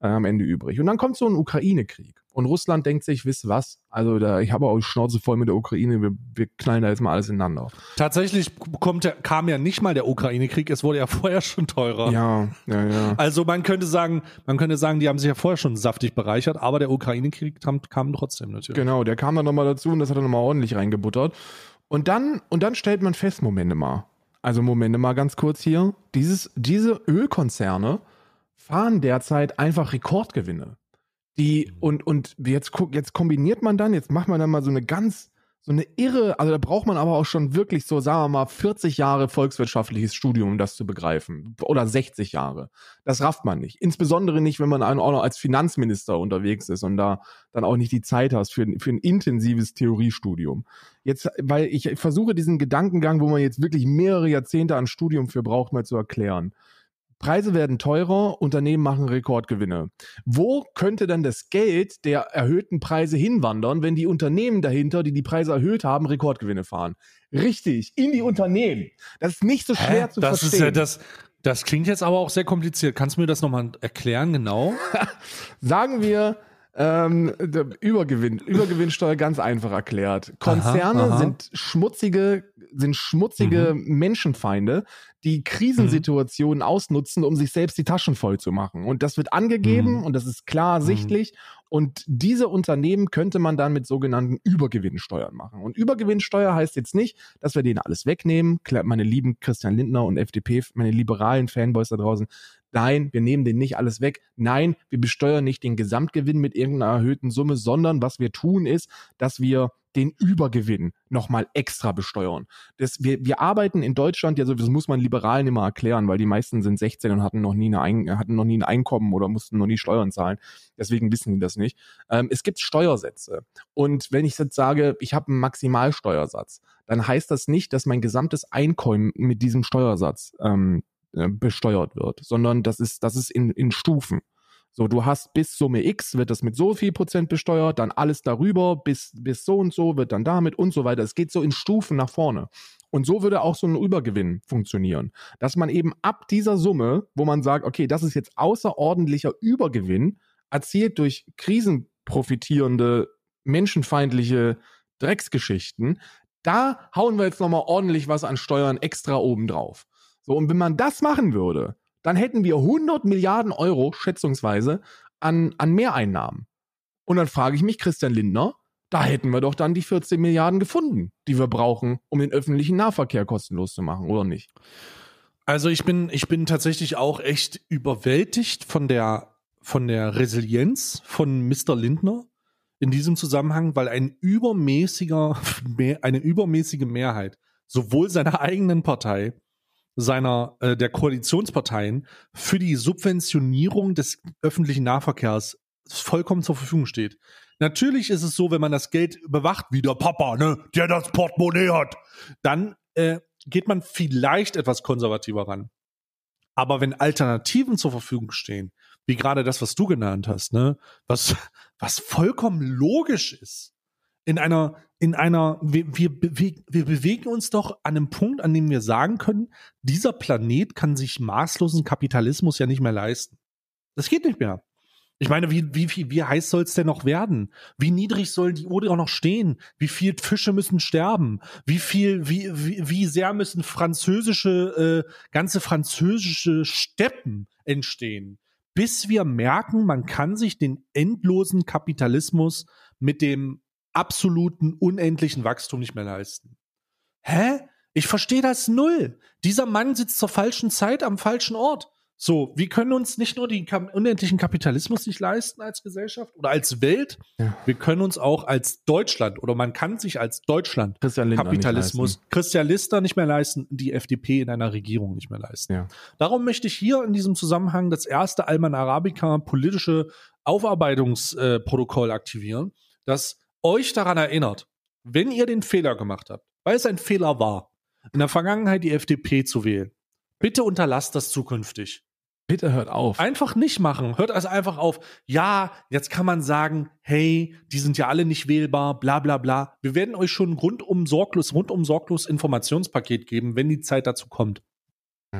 äh, am Ende übrig. Und dann kommt so ein Ukraine-Krieg. Und Russland denkt sich, wisst was? Also da, ich habe auch die Schnauze voll mit der Ukraine, wir, wir knallen da jetzt mal alles ineinander. Tatsächlich kommt kam ja nicht mal der Ukraine-Krieg, es wurde ja vorher schon teurer. Ja, ja, ja. Also man könnte sagen, man könnte sagen, die haben sich ja vorher schon saftig bereichert, aber der Ukraine-Krieg kam, kam trotzdem natürlich. Genau, der kam dann nochmal dazu und das hat er nochmal ordentlich reingebuttert. Und dann, und dann stellt man fest, Momente mal. Also Momente mal ganz kurz hier. Dieses, diese Ölkonzerne fahren derzeit einfach Rekordgewinne. Die, und, und jetzt guck, jetzt kombiniert man dann, jetzt macht man dann mal so eine ganz, so eine irre, also da braucht man aber auch schon wirklich so, sagen wir mal, 40 Jahre volkswirtschaftliches Studium, um das zu begreifen. Oder 60 Jahre. Das rafft man nicht. Insbesondere nicht, wenn man auch noch als Finanzminister unterwegs ist und da dann auch nicht die Zeit hast für, ein- für ein intensives Theoriestudium. Jetzt, weil ich versuche diesen Gedankengang, wo man jetzt wirklich mehrere Jahrzehnte an Studium für braucht, mal zu erklären. Preise werden teurer, Unternehmen machen Rekordgewinne. Wo könnte dann das Geld der erhöhten Preise hinwandern, wenn die Unternehmen dahinter, die die Preise erhöht haben, Rekordgewinne fahren? Richtig, in die Unternehmen. Das ist nicht so schwer Hä? zu das verstehen. ist ja das. Das klingt jetzt aber auch sehr kompliziert. Kannst du mir das nochmal erklären, genau? Sagen wir, ähm, Übergewinn, Übergewinnsteuer ganz einfach erklärt. Konzerne aha. sind schmutzige, sind schmutzige Menschenfeinde, die Krisensituationen ausnutzen, um sich selbst die Taschen voll zu machen. Und das wird angegeben Mhm. und das ist klar sichtlich. Und diese Unternehmen könnte man dann mit sogenannten Übergewinnsteuern machen. Und Übergewinnsteuer heißt jetzt nicht, dass wir denen alles wegnehmen. Meine lieben Christian Lindner und FDP, meine liberalen Fanboys da draußen, Nein, wir nehmen den nicht alles weg. Nein, wir besteuern nicht den Gesamtgewinn mit irgendeiner erhöhten Summe, sondern was wir tun ist, dass wir den Übergewinn nochmal extra besteuern. Das, wir, wir arbeiten in Deutschland, ja, so, das muss man Liberalen immer erklären, weil die meisten sind 16 und hatten noch nie, eine Ein, hatten noch nie ein Einkommen oder mussten noch nie Steuern zahlen. Deswegen wissen die das nicht. Ähm, es gibt Steuersätze. Und wenn ich jetzt sage, ich habe einen Maximalsteuersatz, dann heißt das nicht, dass mein gesamtes Einkommen mit diesem Steuersatz ähm, äh, besteuert wird, sondern das ist, das ist in, in Stufen. So, du hast bis Summe X wird das mit so viel Prozent besteuert, dann alles darüber bis, bis so und so wird dann damit und so weiter. Es geht so in Stufen nach vorne. Und so würde auch so ein Übergewinn funktionieren. Dass man eben ab dieser Summe, wo man sagt, okay, das ist jetzt außerordentlicher Übergewinn, erzielt durch krisenprofitierende, menschenfeindliche Drecksgeschichten, da hauen wir jetzt nochmal ordentlich was an Steuern extra oben drauf. So, und wenn man das machen würde, dann hätten wir 100 Milliarden Euro, schätzungsweise, an, an Mehreinnahmen. Und dann frage ich mich, Christian Lindner, da hätten wir doch dann die 14 Milliarden gefunden, die wir brauchen, um den öffentlichen Nahverkehr kostenlos zu machen, oder nicht? Also ich bin, ich bin tatsächlich auch echt überwältigt von der, von der Resilienz von Mr. Lindner in diesem Zusammenhang, weil ein übermäßiger, eine übermäßige Mehrheit sowohl seiner eigenen Partei, seiner, äh, der Koalitionsparteien für die Subventionierung des öffentlichen Nahverkehrs vollkommen zur Verfügung steht. Natürlich ist es so, wenn man das Geld bewacht, wie der Papa, ne, der das Portemonnaie hat, dann äh, geht man vielleicht etwas konservativer ran. Aber wenn Alternativen zur Verfügung stehen, wie gerade das, was du genannt hast, ne, was, was vollkommen logisch ist, in einer, in einer, wir, wir, bewegen, wir bewegen uns doch an einem Punkt, an dem wir sagen können, dieser Planet kann sich maßlosen Kapitalismus ja nicht mehr leisten. Das geht nicht mehr. Ich meine, wie, wie, wie, wie heiß soll es denn noch werden? Wie niedrig sollen die Oder noch stehen? Wie viel Fische müssen sterben? Wie viel, wie, wie, wie sehr müssen französische, äh, ganze französische Steppen entstehen? Bis wir merken, man kann sich den endlosen Kapitalismus mit dem absoluten, unendlichen Wachstum nicht mehr leisten. Hä? Ich verstehe das null. Dieser Mann sitzt zur falschen Zeit am falschen Ort. So, wir können uns nicht nur den unendlichen Kapitalismus nicht leisten als Gesellschaft oder als Welt, Ja. wir können uns auch als Deutschland oder man kann sich als Deutschland Christian Kapitalismus, Christian Lister nicht mehr leisten, die FDP in einer Regierung nicht mehr leisten. Ja. Darum möchte ich hier in diesem Zusammenhang das erste Alman Arabica politische Aufarbeitungsprotokoll aktivieren, das euch daran erinnert, wenn ihr den Fehler gemacht habt, weil es ein Fehler war, in der Vergangenheit die FDP zu wählen, bitte unterlasst das zukünftig. Bitte hört auf. Einfach nicht machen. Hört also einfach auf. Ja, jetzt kann man sagen, hey, die sind ja alle nicht wählbar, bla bla bla. Wir werden euch schon ein rundum sorglos, rundum sorglos Informationspaket geben, wenn die Zeit dazu kommt.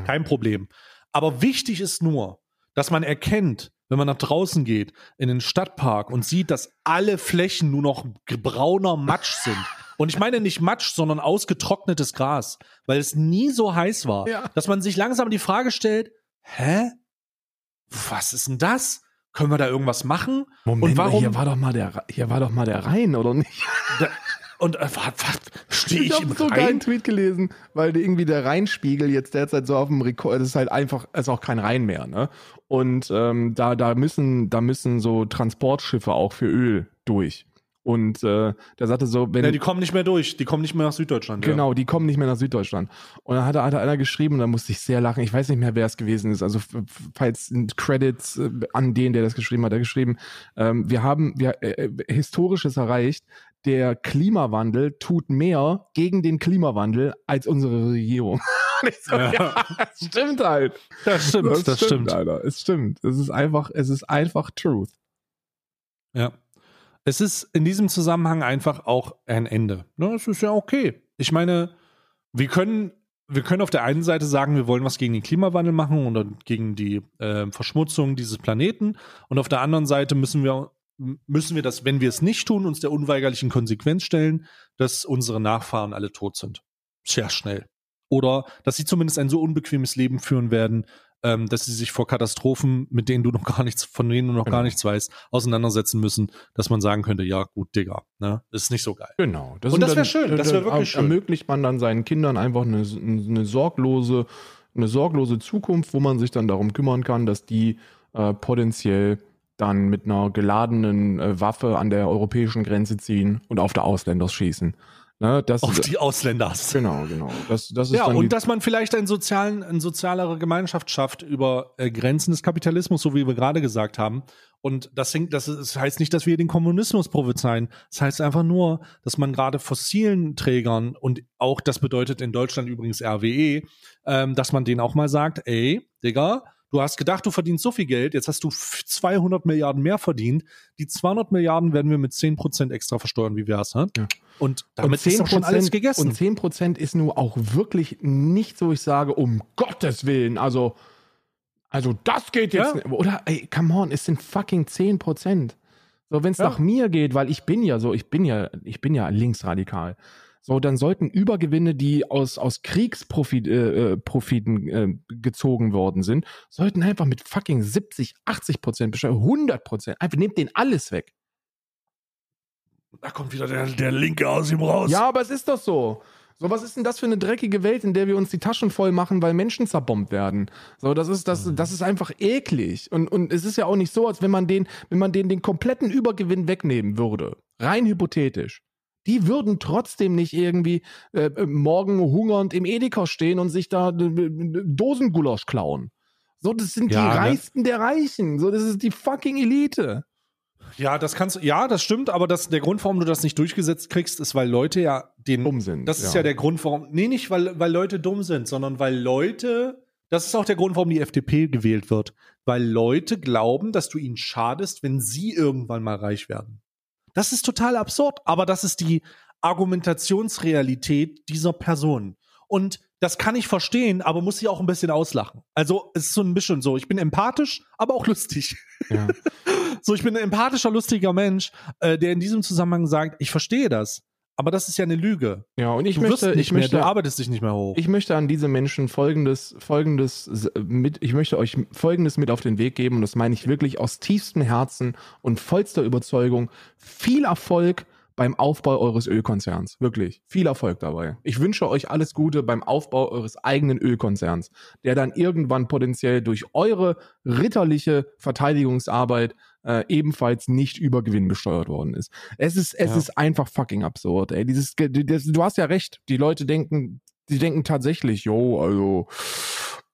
Kein Problem. Aber wichtig ist nur, dass man erkennt, wenn man nach draußen geht, in den Stadtpark und sieht, dass alle Flächen nur noch brauner Matsch sind. Und ich meine nicht Matsch, sondern ausgetrocknetes Gras, weil es nie so heiß war, Ja. dass man sich langsam die Frage stellt, hä? Was ist denn das? Können wir da irgendwas machen? Moment, und warum? hier war doch mal der, hier war doch mal der Rhein, oder nicht? Da, und äh, stehe ich, Ich im habe einen Rhein? Tweet gelesen, weil irgendwie der Rheinspiegel jetzt derzeit so auf dem Rekord, das ist halt einfach, ist auch kein Rhein mehr, ne? Und ähm, da, da müssen, da müssen so Transportschiffe auch für Öl durch. Und äh, der sagte so, wenn Ja, die kommen nicht mehr durch. Die kommen nicht mehr nach Süddeutschland. Genau, die kommen nicht mehr nach Süddeutschland. Und dann hat, hat einer geschrieben, da musste ich sehr lachen. Ich weiß nicht mehr, wer es gewesen ist. Also falls Credits äh, an den, der das geschrieben hat, der geschrieben, ähm, wir haben wir äh, äh, historisches erreicht. Der Klimawandel tut mehr gegen den Klimawandel als unsere Regierung. So, Ja. ja, das stimmt halt. Das stimmt, das, stimmt. Alter. Es stimmt. Es ist einfach, es ist einfach Truth. Ja. Es ist in diesem Zusammenhang einfach auch ein Ende. Ne, es ist ja okay. Ich meine, wir können, wir können auf der einen Seite sagen, wir wollen was gegen den Klimawandel machen oder gegen die äh, Verschmutzung dieses Planeten. Und auf der anderen Seite müssen wir, müssen wir das, wenn wir es nicht tun, uns der unweigerlichen Konsequenz stellen, dass unsere Nachfahren alle tot sind. Sehr schnell. Oder dass sie zumindest ein so unbequemes Leben führen werden, ähm, dass sie sich vor Katastrophen, mit denen du noch gar nichts, von denen du noch Genau. gar nichts weißt, auseinandersetzen müssen, dass man sagen könnte, ja, gut, Digga, ne? Ist nicht so geil. Genau. Und sind das wär dann- schön, das dann wär wirklich schön. Ermöglicht man dann seinen Kindern einfach eine, eine sorglose, eine sorglose Zukunft, wo man sich dann darum kümmern kann, dass die äh, potenziell dann mit einer geladenen äh, Waffe an der europäischen Grenze ziehen und auf der Ausländer schießen. Ne, das Auf ist, die Ausländer. genau, genau. Das, das ist Ja, und dass man vielleicht einen sozialen, eine sozialere Gemeinschaft schafft über äh, Grenzen des Kapitalismus, so wie wir gerade gesagt haben. Und das, hängt, das, ist, das heißt nicht, dass wir den Kommunismus prophezeien. Das heißt einfach nur, dass man gerade fossilen Trägern und auch das bedeutet in Deutschland übrigens RWE, ähm, dass man denen auch mal sagt, ey, Digga, du hast gedacht, du verdienst so viel Geld, jetzt hast du f- 200 Milliarden mehr verdient. Die 200 Milliarden werden wir mit 10% extra versteuern, wie wär's, hä? Ja. Und damit ist doch schon alles gegessen. Und 10% ist nur auch wirklich nicht so, ich sage, um Gottes Willen, also, also das geht jetzt Ja. nicht. Oder, ey, come on, es sind fucking 10%. So, wenn es Ja. nach mir geht, weil ich bin ja so, ich bin ja, ich bin ja linksradikal. So, dann sollten Übergewinne, die aus, aus Kriegsprofiten äh, äh, Profiten, äh, gezogen worden sind, sollten einfach mit fucking 70, 80 Prozent besteuert, 100 Prozent. Einfach nehmt den alles weg. Da kommt wieder der, der Linke aus ihm raus. Ja, aber es ist doch so. So, was ist denn das für eine dreckige Welt, in der wir uns die Taschen voll machen, weil Menschen zerbombt werden? So, das ist, das, das ist einfach eklig. Und, und es ist ja auch nicht so, als wenn man den, wenn man den, den kompletten Übergewinn wegnehmen würde. Rein hypothetisch. Die würden trotzdem nicht irgendwie äh, äh, morgen hungernd im Edeka stehen und sich da äh, äh, Dosengulasch klauen. So, das sind Ja, die ne? Reichsten der Reichen. So, das ist die fucking Elite. Ja, das kannst ja, das stimmt, aber das, der Grund, warum du das nicht durchgesetzt kriegst, ist, weil Leute ja den. Dumm sind, Das ist ja. ja der Grund, warum. Nee, nicht, weil, weil Leute dumm sind, sondern weil Leute. Das ist auch der Grund, warum die FDP gewählt wird. Weil Leute glauben, dass du ihnen schadest, wenn sie irgendwann mal reich werden. Das ist total absurd, aber das ist die Argumentationsrealität dieser Person. Und das kann ich verstehen, aber muss ich auch ein bisschen auslachen. Also es ist so ein bisschen so, ich bin empathisch, aber auch lustig. Ja. So, ich bin ein empathischer, lustiger Mensch, äh, der in diesem Zusammenhang sagt, ich verstehe das, aber das ist ja eine Lüge. Ja, und ich du möchte, ich mehr, möchte, du arbeitest dich nicht mehr hoch. ich möchte an diese Menschen folgendes, folgendes mit, ich möchte euch folgendes mit auf den Weg geben, und das meine ich wirklich aus tiefstem Herzen und vollster Überzeugung. Viel Erfolg beim Aufbau eures Ölkonzerns. Wirklich. Viel Erfolg dabei. Ich wünsche euch alles Gute beim Aufbau eures eigenen Ölkonzerns, der dann irgendwann potenziell durch eure ritterliche Verteidigungsarbeit äh, ebenfalls nicht über Gewinn besteuert worden ist. Es ist, es Ja. ist einfach fucking absurd, ey. Dieses, das, du hast ja recht. Die Leute denken, die denken tatsächlich, yo, also,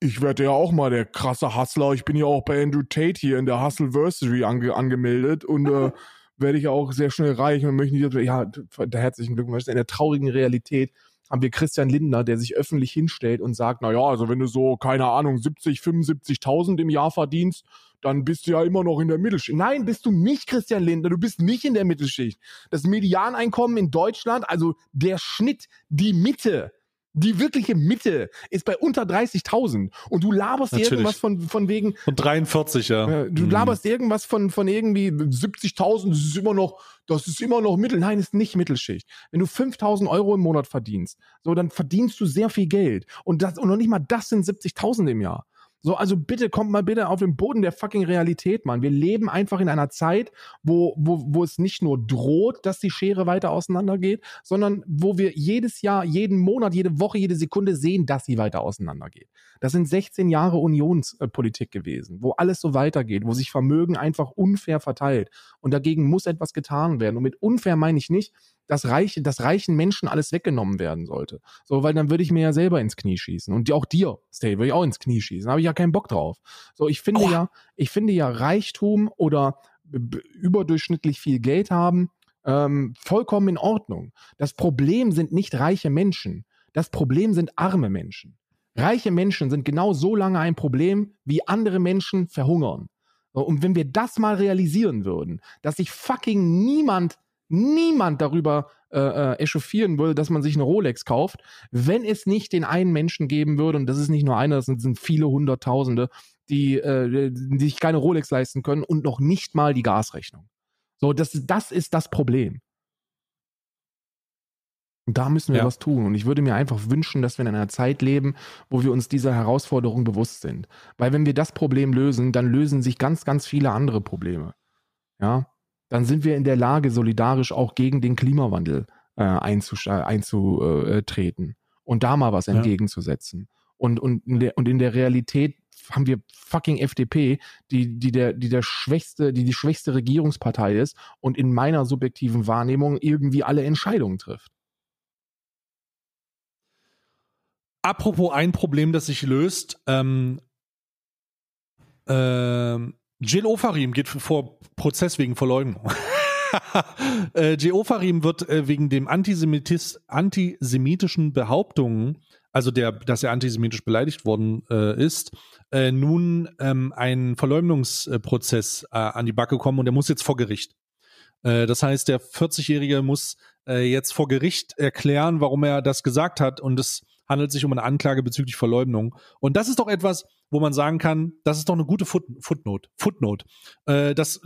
ich werde ja auch mal der krasse Hustler. Ich bin ja auch bei Andrew Tate hier in der Hustleversary ange angemeldet und äh, werde ich auch sehr schnell reich und möchte nicht, ja, der herzlichen Glückwunsch. In der traurigen Realität haben wir Christian Lindner, der sich öffentlich hinstellt und sagt, na ja, also wenn du so, keine Ahnung, 70, 75.000 im Jahr verdienst, dann bist du ja immer noch in der Mittelschicht. Nein, bist du nicht, Christian Lindner, du bist nicht in der Mittelschicht. Das Medianeinkommen in Deutschland, also der Schnitt, die Mitte, die wirkliche Mitte ist bei unter 30.000 und du laberst Natürlich. irgendwas von, von wegen, Und 43, ja. äh, du Mhm. laberst irgendwas von, von irgendwie 70.000, das ist immer noch, das ist immer noch Mittel. Nein, ist nicht Mittelschicht. Wenn du 5.000 Euro im Monat verdienst, so, dann verdienst du sehr viel Geld. Und das, und noch nicht mal das sind 70.000 im Jahr. So, also bitte kommt mal bitte auf den Boden der fucking Realität, Mann. Wir leben einfach in einer Zeit, wo, wo, wo es nicht nur droht, dass die Schere weiter auseinandergeht, sondern wo wir jedes Jahr, jeden Monat, jede Woche, jede Sekunde sehen, dass sie weiter auseinandergeht. Das sind 16 Jahre Unionspolitik gewesen, wo alles so weitergeht, wo sich Vermögen einfach unfair verteilt. Und dagegen muss etwas getan werden. Und mit unfair meine ich nicht, dass, reiche, dass reichen Menschen alles weggenommen werden sollte. So, weil dann würde ich mir ja selber ins Knie schießen. Und auch dir, Stay, würde ich auch ins Knie schießen. Da habe ich ja keinen Bock drauf. So, ich finde Aua. ja, ich finde ja Reichtum oder überdurchschnittlich viel Geld haben ähm, vollkommen in Ordnung. Das Problem sind nicht reiche Menschen. Das Problem sind arme Menschen. Reiche Menschen sind genau so lange ein Problem, wie andere Menschen verhungern. Und wenn wir das mal realisieren würden, dass sich fucking niemand, niemand darüber äh, äh, echauffieren würde, dass man sich eine Rolex kauft, wenn es nicht den einen Menschen geben würde, und das ist nicht nur einer, das sind, sind viele Hunderttausende, die, äh, die sich keine Rolex leisten können und noch nicht mal die Gasrechnung. So, das, das ist das Problem. Und da müssen wir Ja. was tun. Und ich würde mir einfach wünschen, dass wir in einer Zeit leben, wo wir uns dieser Herausforderung bewusst sind. Weil wenn wir das Problem lösen, dann lösen sich ganz, ganz viele andere Probleme. Ja, dann sind wir in der Lage, solidarisch auch gegen den Klimawandel äh, einzusch- äh, einzutreten und da mal was Ja. entgegenzusetzen. Und, und, in der, und in der Realität haben wir fucking FDP, die, die, der, die der schwächste, die die schwächste Regierungspartei ist und in meiner subjektiven Wahrnehmung irgendwie alle Entscheidungen trifft. Apropos ein Problem, das sich löst, ähm, ähm, Jill Ofarim geht vor Prozess wegen Verleumdung. äh, Jill Ofarim wird äh, wegen dem Antisemitis, antisemitischen Behauptungen, also der, dass er antisemitisch beleidigt worden äh, ist, äh, nun ähm, ein Verleumdungsprozess äh, an die Backe kommen und er muss jetzt vor Gericht. Das heißt, der 40-Jährige muss jetzt vor Gericht erklären, warum er das gesagt hat und es handelt sich um eine Anklage bezüglich Verleumdung. Und das ist doch etwas, wo man sagen kann, das ist doch eine gute Foot Footnote. Footnote. Äh, das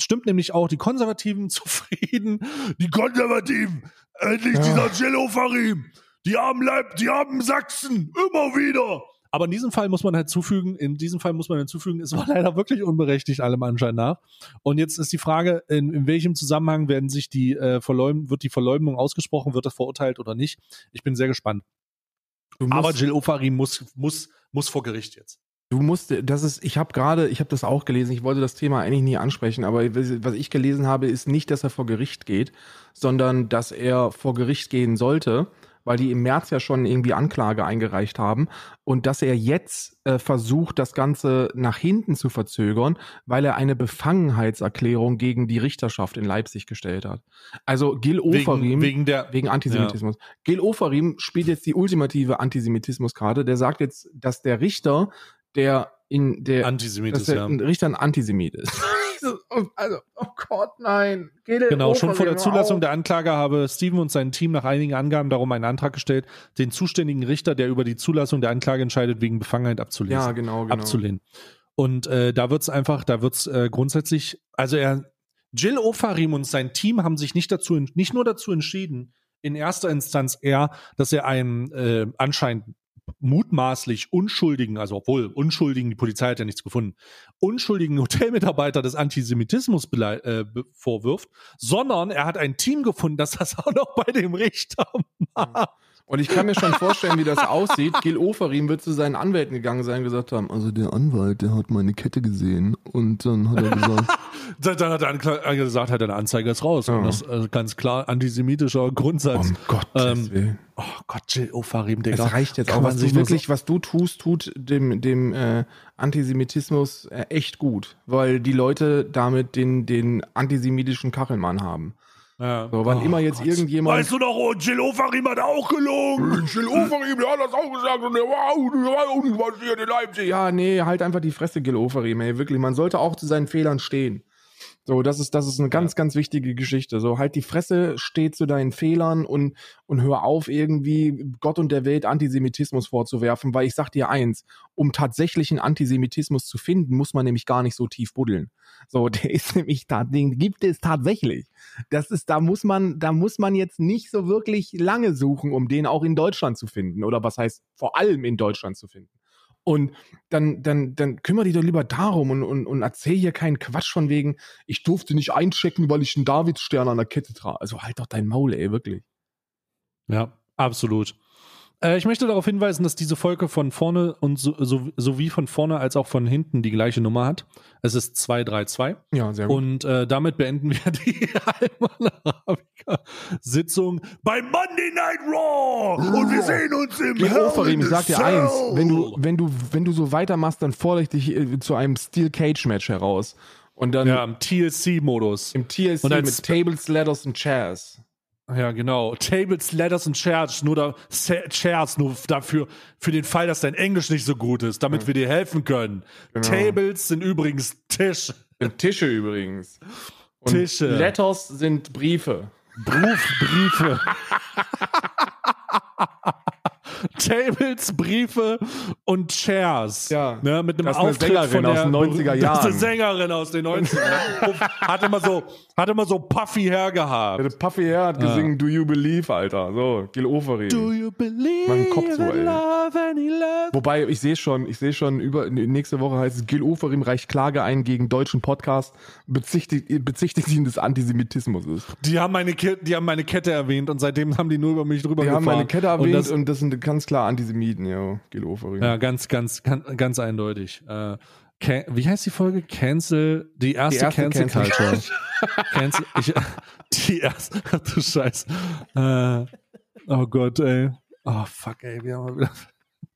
stimmt nämlich auch die Konservativen zufrieden. Die Konservativen, endlich Ja. dieser Jello Farim. Die haben Leib, die haben Sachsen, immer wieder. Aber in diesem Fall muss man halt zufügen, in diesem Fall muss man hinzufügen, es war leider wirklich unberechtigt, allem Anschein nach. Und jetzt ist die Frage, in, in welchem Zusammenhang werden sich die äh, Verleum wird die Verleumdung ausgesprochen, wird das verurteilt oder nicht? Ich bin sehr gespannt. Musst, Aber Jill Ofarim muss, muss, muss vor Gericht jetzt. du musst, das ist, ich habe gerade, ich habe das auch gelesen, ich wollte das Thema eigentlich nie ansprechen, aber was ich gelesen habe, ist nicht, dass er vor Gericht geht, sondern dass er vor Gericht gehen sollte, weil die im März ja schon irgendwie Anklage eingereicht haben und dass er jetzt äh, versucht, das Ganze nach hinten zu verzögern, weil er eine Befangenheitserklärung gegen die Richterschaft in Leipzig gestellt hat. Also Gil Ofarim Wegen, wegen der Wegen Antisemitismus. Gil Ofarim spielt jetzt die ultimative Antisemitismuskarte. Der sagt jetzt, dass der Richter, der in der, dass Antisemitismus, der ja. ein Richter ein Antisemit ist. also, oh Gott, nein. Gel Genau, schon vor der Zulassung hör der Anklage habe Steven und sein Team nach einigen Angaben darum einen Antrag gestellt, den zuständigen Richter, der über die Zulassung der Anklage entscheidet, wegen Befangenheit auf. abzulesen. Ja, genau, genau. abzulehnen. Und äh, da wird's einfach, da wird's äh, grundsätzlich, also er, Jill Ofarim und sein Team haben sich nicht dazu, nicht nur dazu entschieden, in erster Instanz eher, dass er einen äh, anscheinend mutmaßlich unschuldigen, also obwohl unschuldigen, die Polizei hat ja nichts gefunden, unschuldigen Hotelmitarbeiter des Antisemitismus äh, vorwirft, sondern er hat ein Team gefunden, das das auch noch bei dem Richter macht. Und ich kann mir schon vorstellen, wie das aussieht. Gil Oferim wird zu seinen Anwälten gegangen sein und gesagt haben, Also der Anwalt, der hat meine Kette gesehen und dann hat er gesagt, Dann hat Ankla- gesagt, hat er eine Anzeige ist raus. Und das äh, ganz klar antisemitischer Grundsatz. um Gottes Ähm, Willen. Oh Gott, Jill Ofarim, Digga. Es reicht jetzt Kann auch, was du nur so- wirklich, was du tust, tut dem, dem äh, Antisemitismus äh, echt gut, weil die Leute damit den, den antisemitischen Kachelmann haben. Ja. So, wann Oh immer jetzt Gott. irgendjemand. Weißt du noch, oh, Jill Ofarim hat auch gelogen. Jill Oferim, der hat das auch gesagt und der war auch, nicht passiert in Leipzig. Ja, nee, halt einfach die Fresse, Gil Oferim, ey, wirklich. Man sollte auch zu seinen Fehlern stehen. So, das ist, das ist eine ganz, ganz wichtige Geschichte. So, halt die Fresse, steh zu deinen Fehlern und, und hör auf, irgendwie Gott und der Welt Antisemitismus vorzuwerfen, weil ich sag dir eins, um tatsächlichen Antisemitismus zu finden, muss man nämlich gar nicht so tief buddeln. So, der ist nämlich den gibt es tatsächlich. Das ist, da muss man, da muss man jetzt nicht so wirklich lange suchen, um den auch in Deutschland zu finden. Oder was heißt vor allem in Deutschland zu finden. Und dann, dann, dann kümmere dich doch lieber darum und, und, und erzähl hier keinen Quatsch von wegen, ich durfte nicht einchecken, weil ich einen Davidsstern an der Kette trage. Also halt doch dein Maul, ey, wirklich. Ja, absolut. Äh, ich möchte darauf hinweisen, dass diese Folge von vorne und so, so, sowie von vorne als auch von hinten die gleiche Nummer hat. Es ist 232. Ja, sehr gut. Und äh, damit beenden wir die Alman Arabica Sitzung. Bei Monday Night Raw. Und wir sehen uns im Geh Hell Oferim, ich sag dir eins, wenn du, wenn du, wenn du so weitermachst, dann fordere ich dich äh, zu einem Steel Cage Match heraus. Und dann Ja, im TLC-Modus. im TLC Und mit Tables, Ladders und Chairs. Ja, genau. Tables, Ladders und Chairs, nur da, Chairs, nur dafür, für den Fall, dass dein Englisch nicht so gut ist, damit wir dir helfen können. Tables sind übrigens Tisch. Sind Tische übrigens. Und Tische. Letters sind Briefe. Briefe. Tables, Briefe und Chairs. Ja. Ne, mit einem Das ist eine Auftritt Sängerin von der, aus den 90er Das ist eine Jahren. Sängerin aus den 90er Jahren. hat immer so, hat immer so puffy Hair gehabt. Der Puffy Hair hat gesungen Do You Believe, Alter. So, Gil Oferim. Do you believe Mein Kopf so, ey. love any love? Wobei, ich sehe schon, ich sehe schon, über, nächste Woche heißt es, Gil Oferim reicht Klage ein gegen deutschen Podcast, bezichtigt, bezichtigt ihn des Antisemitismus. Die haben meine Kette, die haben meine Kette erwähnt und seitdem haben die nur über mich drüber Die haben gefahren. meine Kette erwähnt das, und das, sind ganz klar Antisemiten, ja, Gil Oferim. ja, ganz, ganz, ganz, ganz eindeutig. Äh, can, wie heißt die Folge? Cancel, die erste, Die erste Cancel, Cancel Culture. Cancel, ich, die erste, ach du Scheiß. Äh, oh Gott, ey. Oh fuck, ey, wir haben wieder.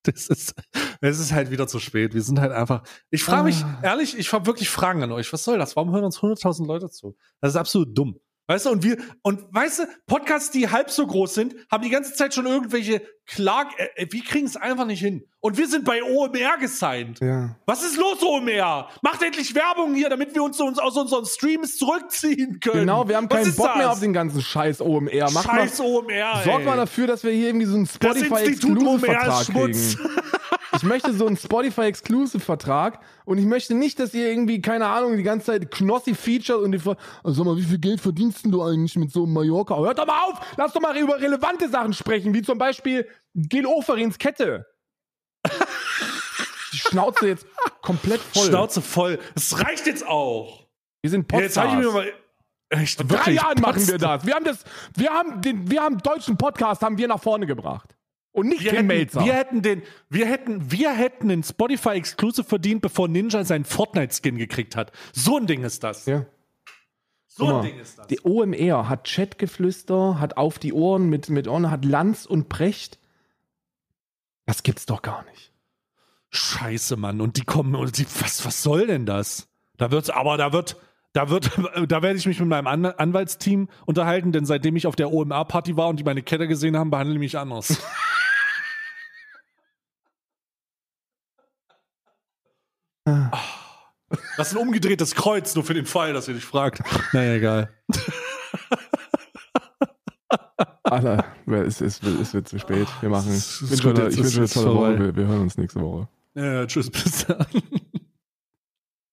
Das ist, es ist halt wieder zu spät. Wir sind halt einfach. Ich frage mich, ehrlich, ich habe wirklich Fragen an euch. Was soll das? Warum hören uns 100.000 Leute zu? Das ist absolut dumm. Weißt du, und wir, und weißt du, Podcasts, die halb so groß sind, haben die ganze Zeit schon irgendwelche Klag, äh, wir kriegen es einfach nicht hin. Und wir sind bei OMR gesigned. Ja. Was ist los, OMR? Macht endlich Werbung hier, damit wir uns, uns aus unseren Streams zurückziehen können. Genau, wir haben Was keinen Bock das? mehr auf den ganzen Scheiß OMR. Mach Scheiß mal, OMR, sorg ey. mal dafür, dass wir hier irgendwie so einen Das Institut OMR Spotify-Exclusive-Vertrag kriegen. Ich möchte so einen Spotify-Exclusive-Vertrag und ich möchte nicht, dass ihr irgendwie, keine Ahnung, die ganze Zeit Knossi-Feature und die also sag mal, wie viel Geld verdienst du eigentlich mit so einem Mallorca? Hört doch mal auf! Lass doch mal über relevante Sachen sprechen, wie zum Beispiel Gil Oferins Kette. Die Schnauze jetzt komplett voll. Schnauze voll. Es reicht jetzt auch. Wir sind Jetzt zeige ich mir mal. Echt, drei Jahren machen wir das. Wir haben das, wir haben den, wir haben deutschen Podcast haben wir nach vorne gebracht. Und nicht Wir Tim hätten, Melzer. wir hätten den, wir hätten, wir hätten den Spotify Exclusive verdient, bevor Ninja seinen Fortnite Skin gekriegt hat. So ein Ding ist das. ja. So ein Ding ist das. Die OMR hat Chatgeflüster, hat auf die Ohren mit, mit Ohren, hat Lanz und Precht. Das gibt's doch gar nicht. Scheiße, Mann. Und die kommen und die, was, was soll denn das? Da wird's, aber da wird, da wird, da werde ich mich mit meinem An Anwaltsteam unterhalten, denn seitdem ich auf der OMR-Party war und die meine Kette gesehen haben, behandeln die mich anders. Das ist ein umgedrehtes Kreuz, nur für den Fall, dass ihr dich fragt. Naja, egal. Alter, es, es, es wird zu spät. Wir machen. Ich wünsche ich wünsche eine tolle. Woche. Wir, wir hören uns nächste Woche. Ja, tschüss, bis dann.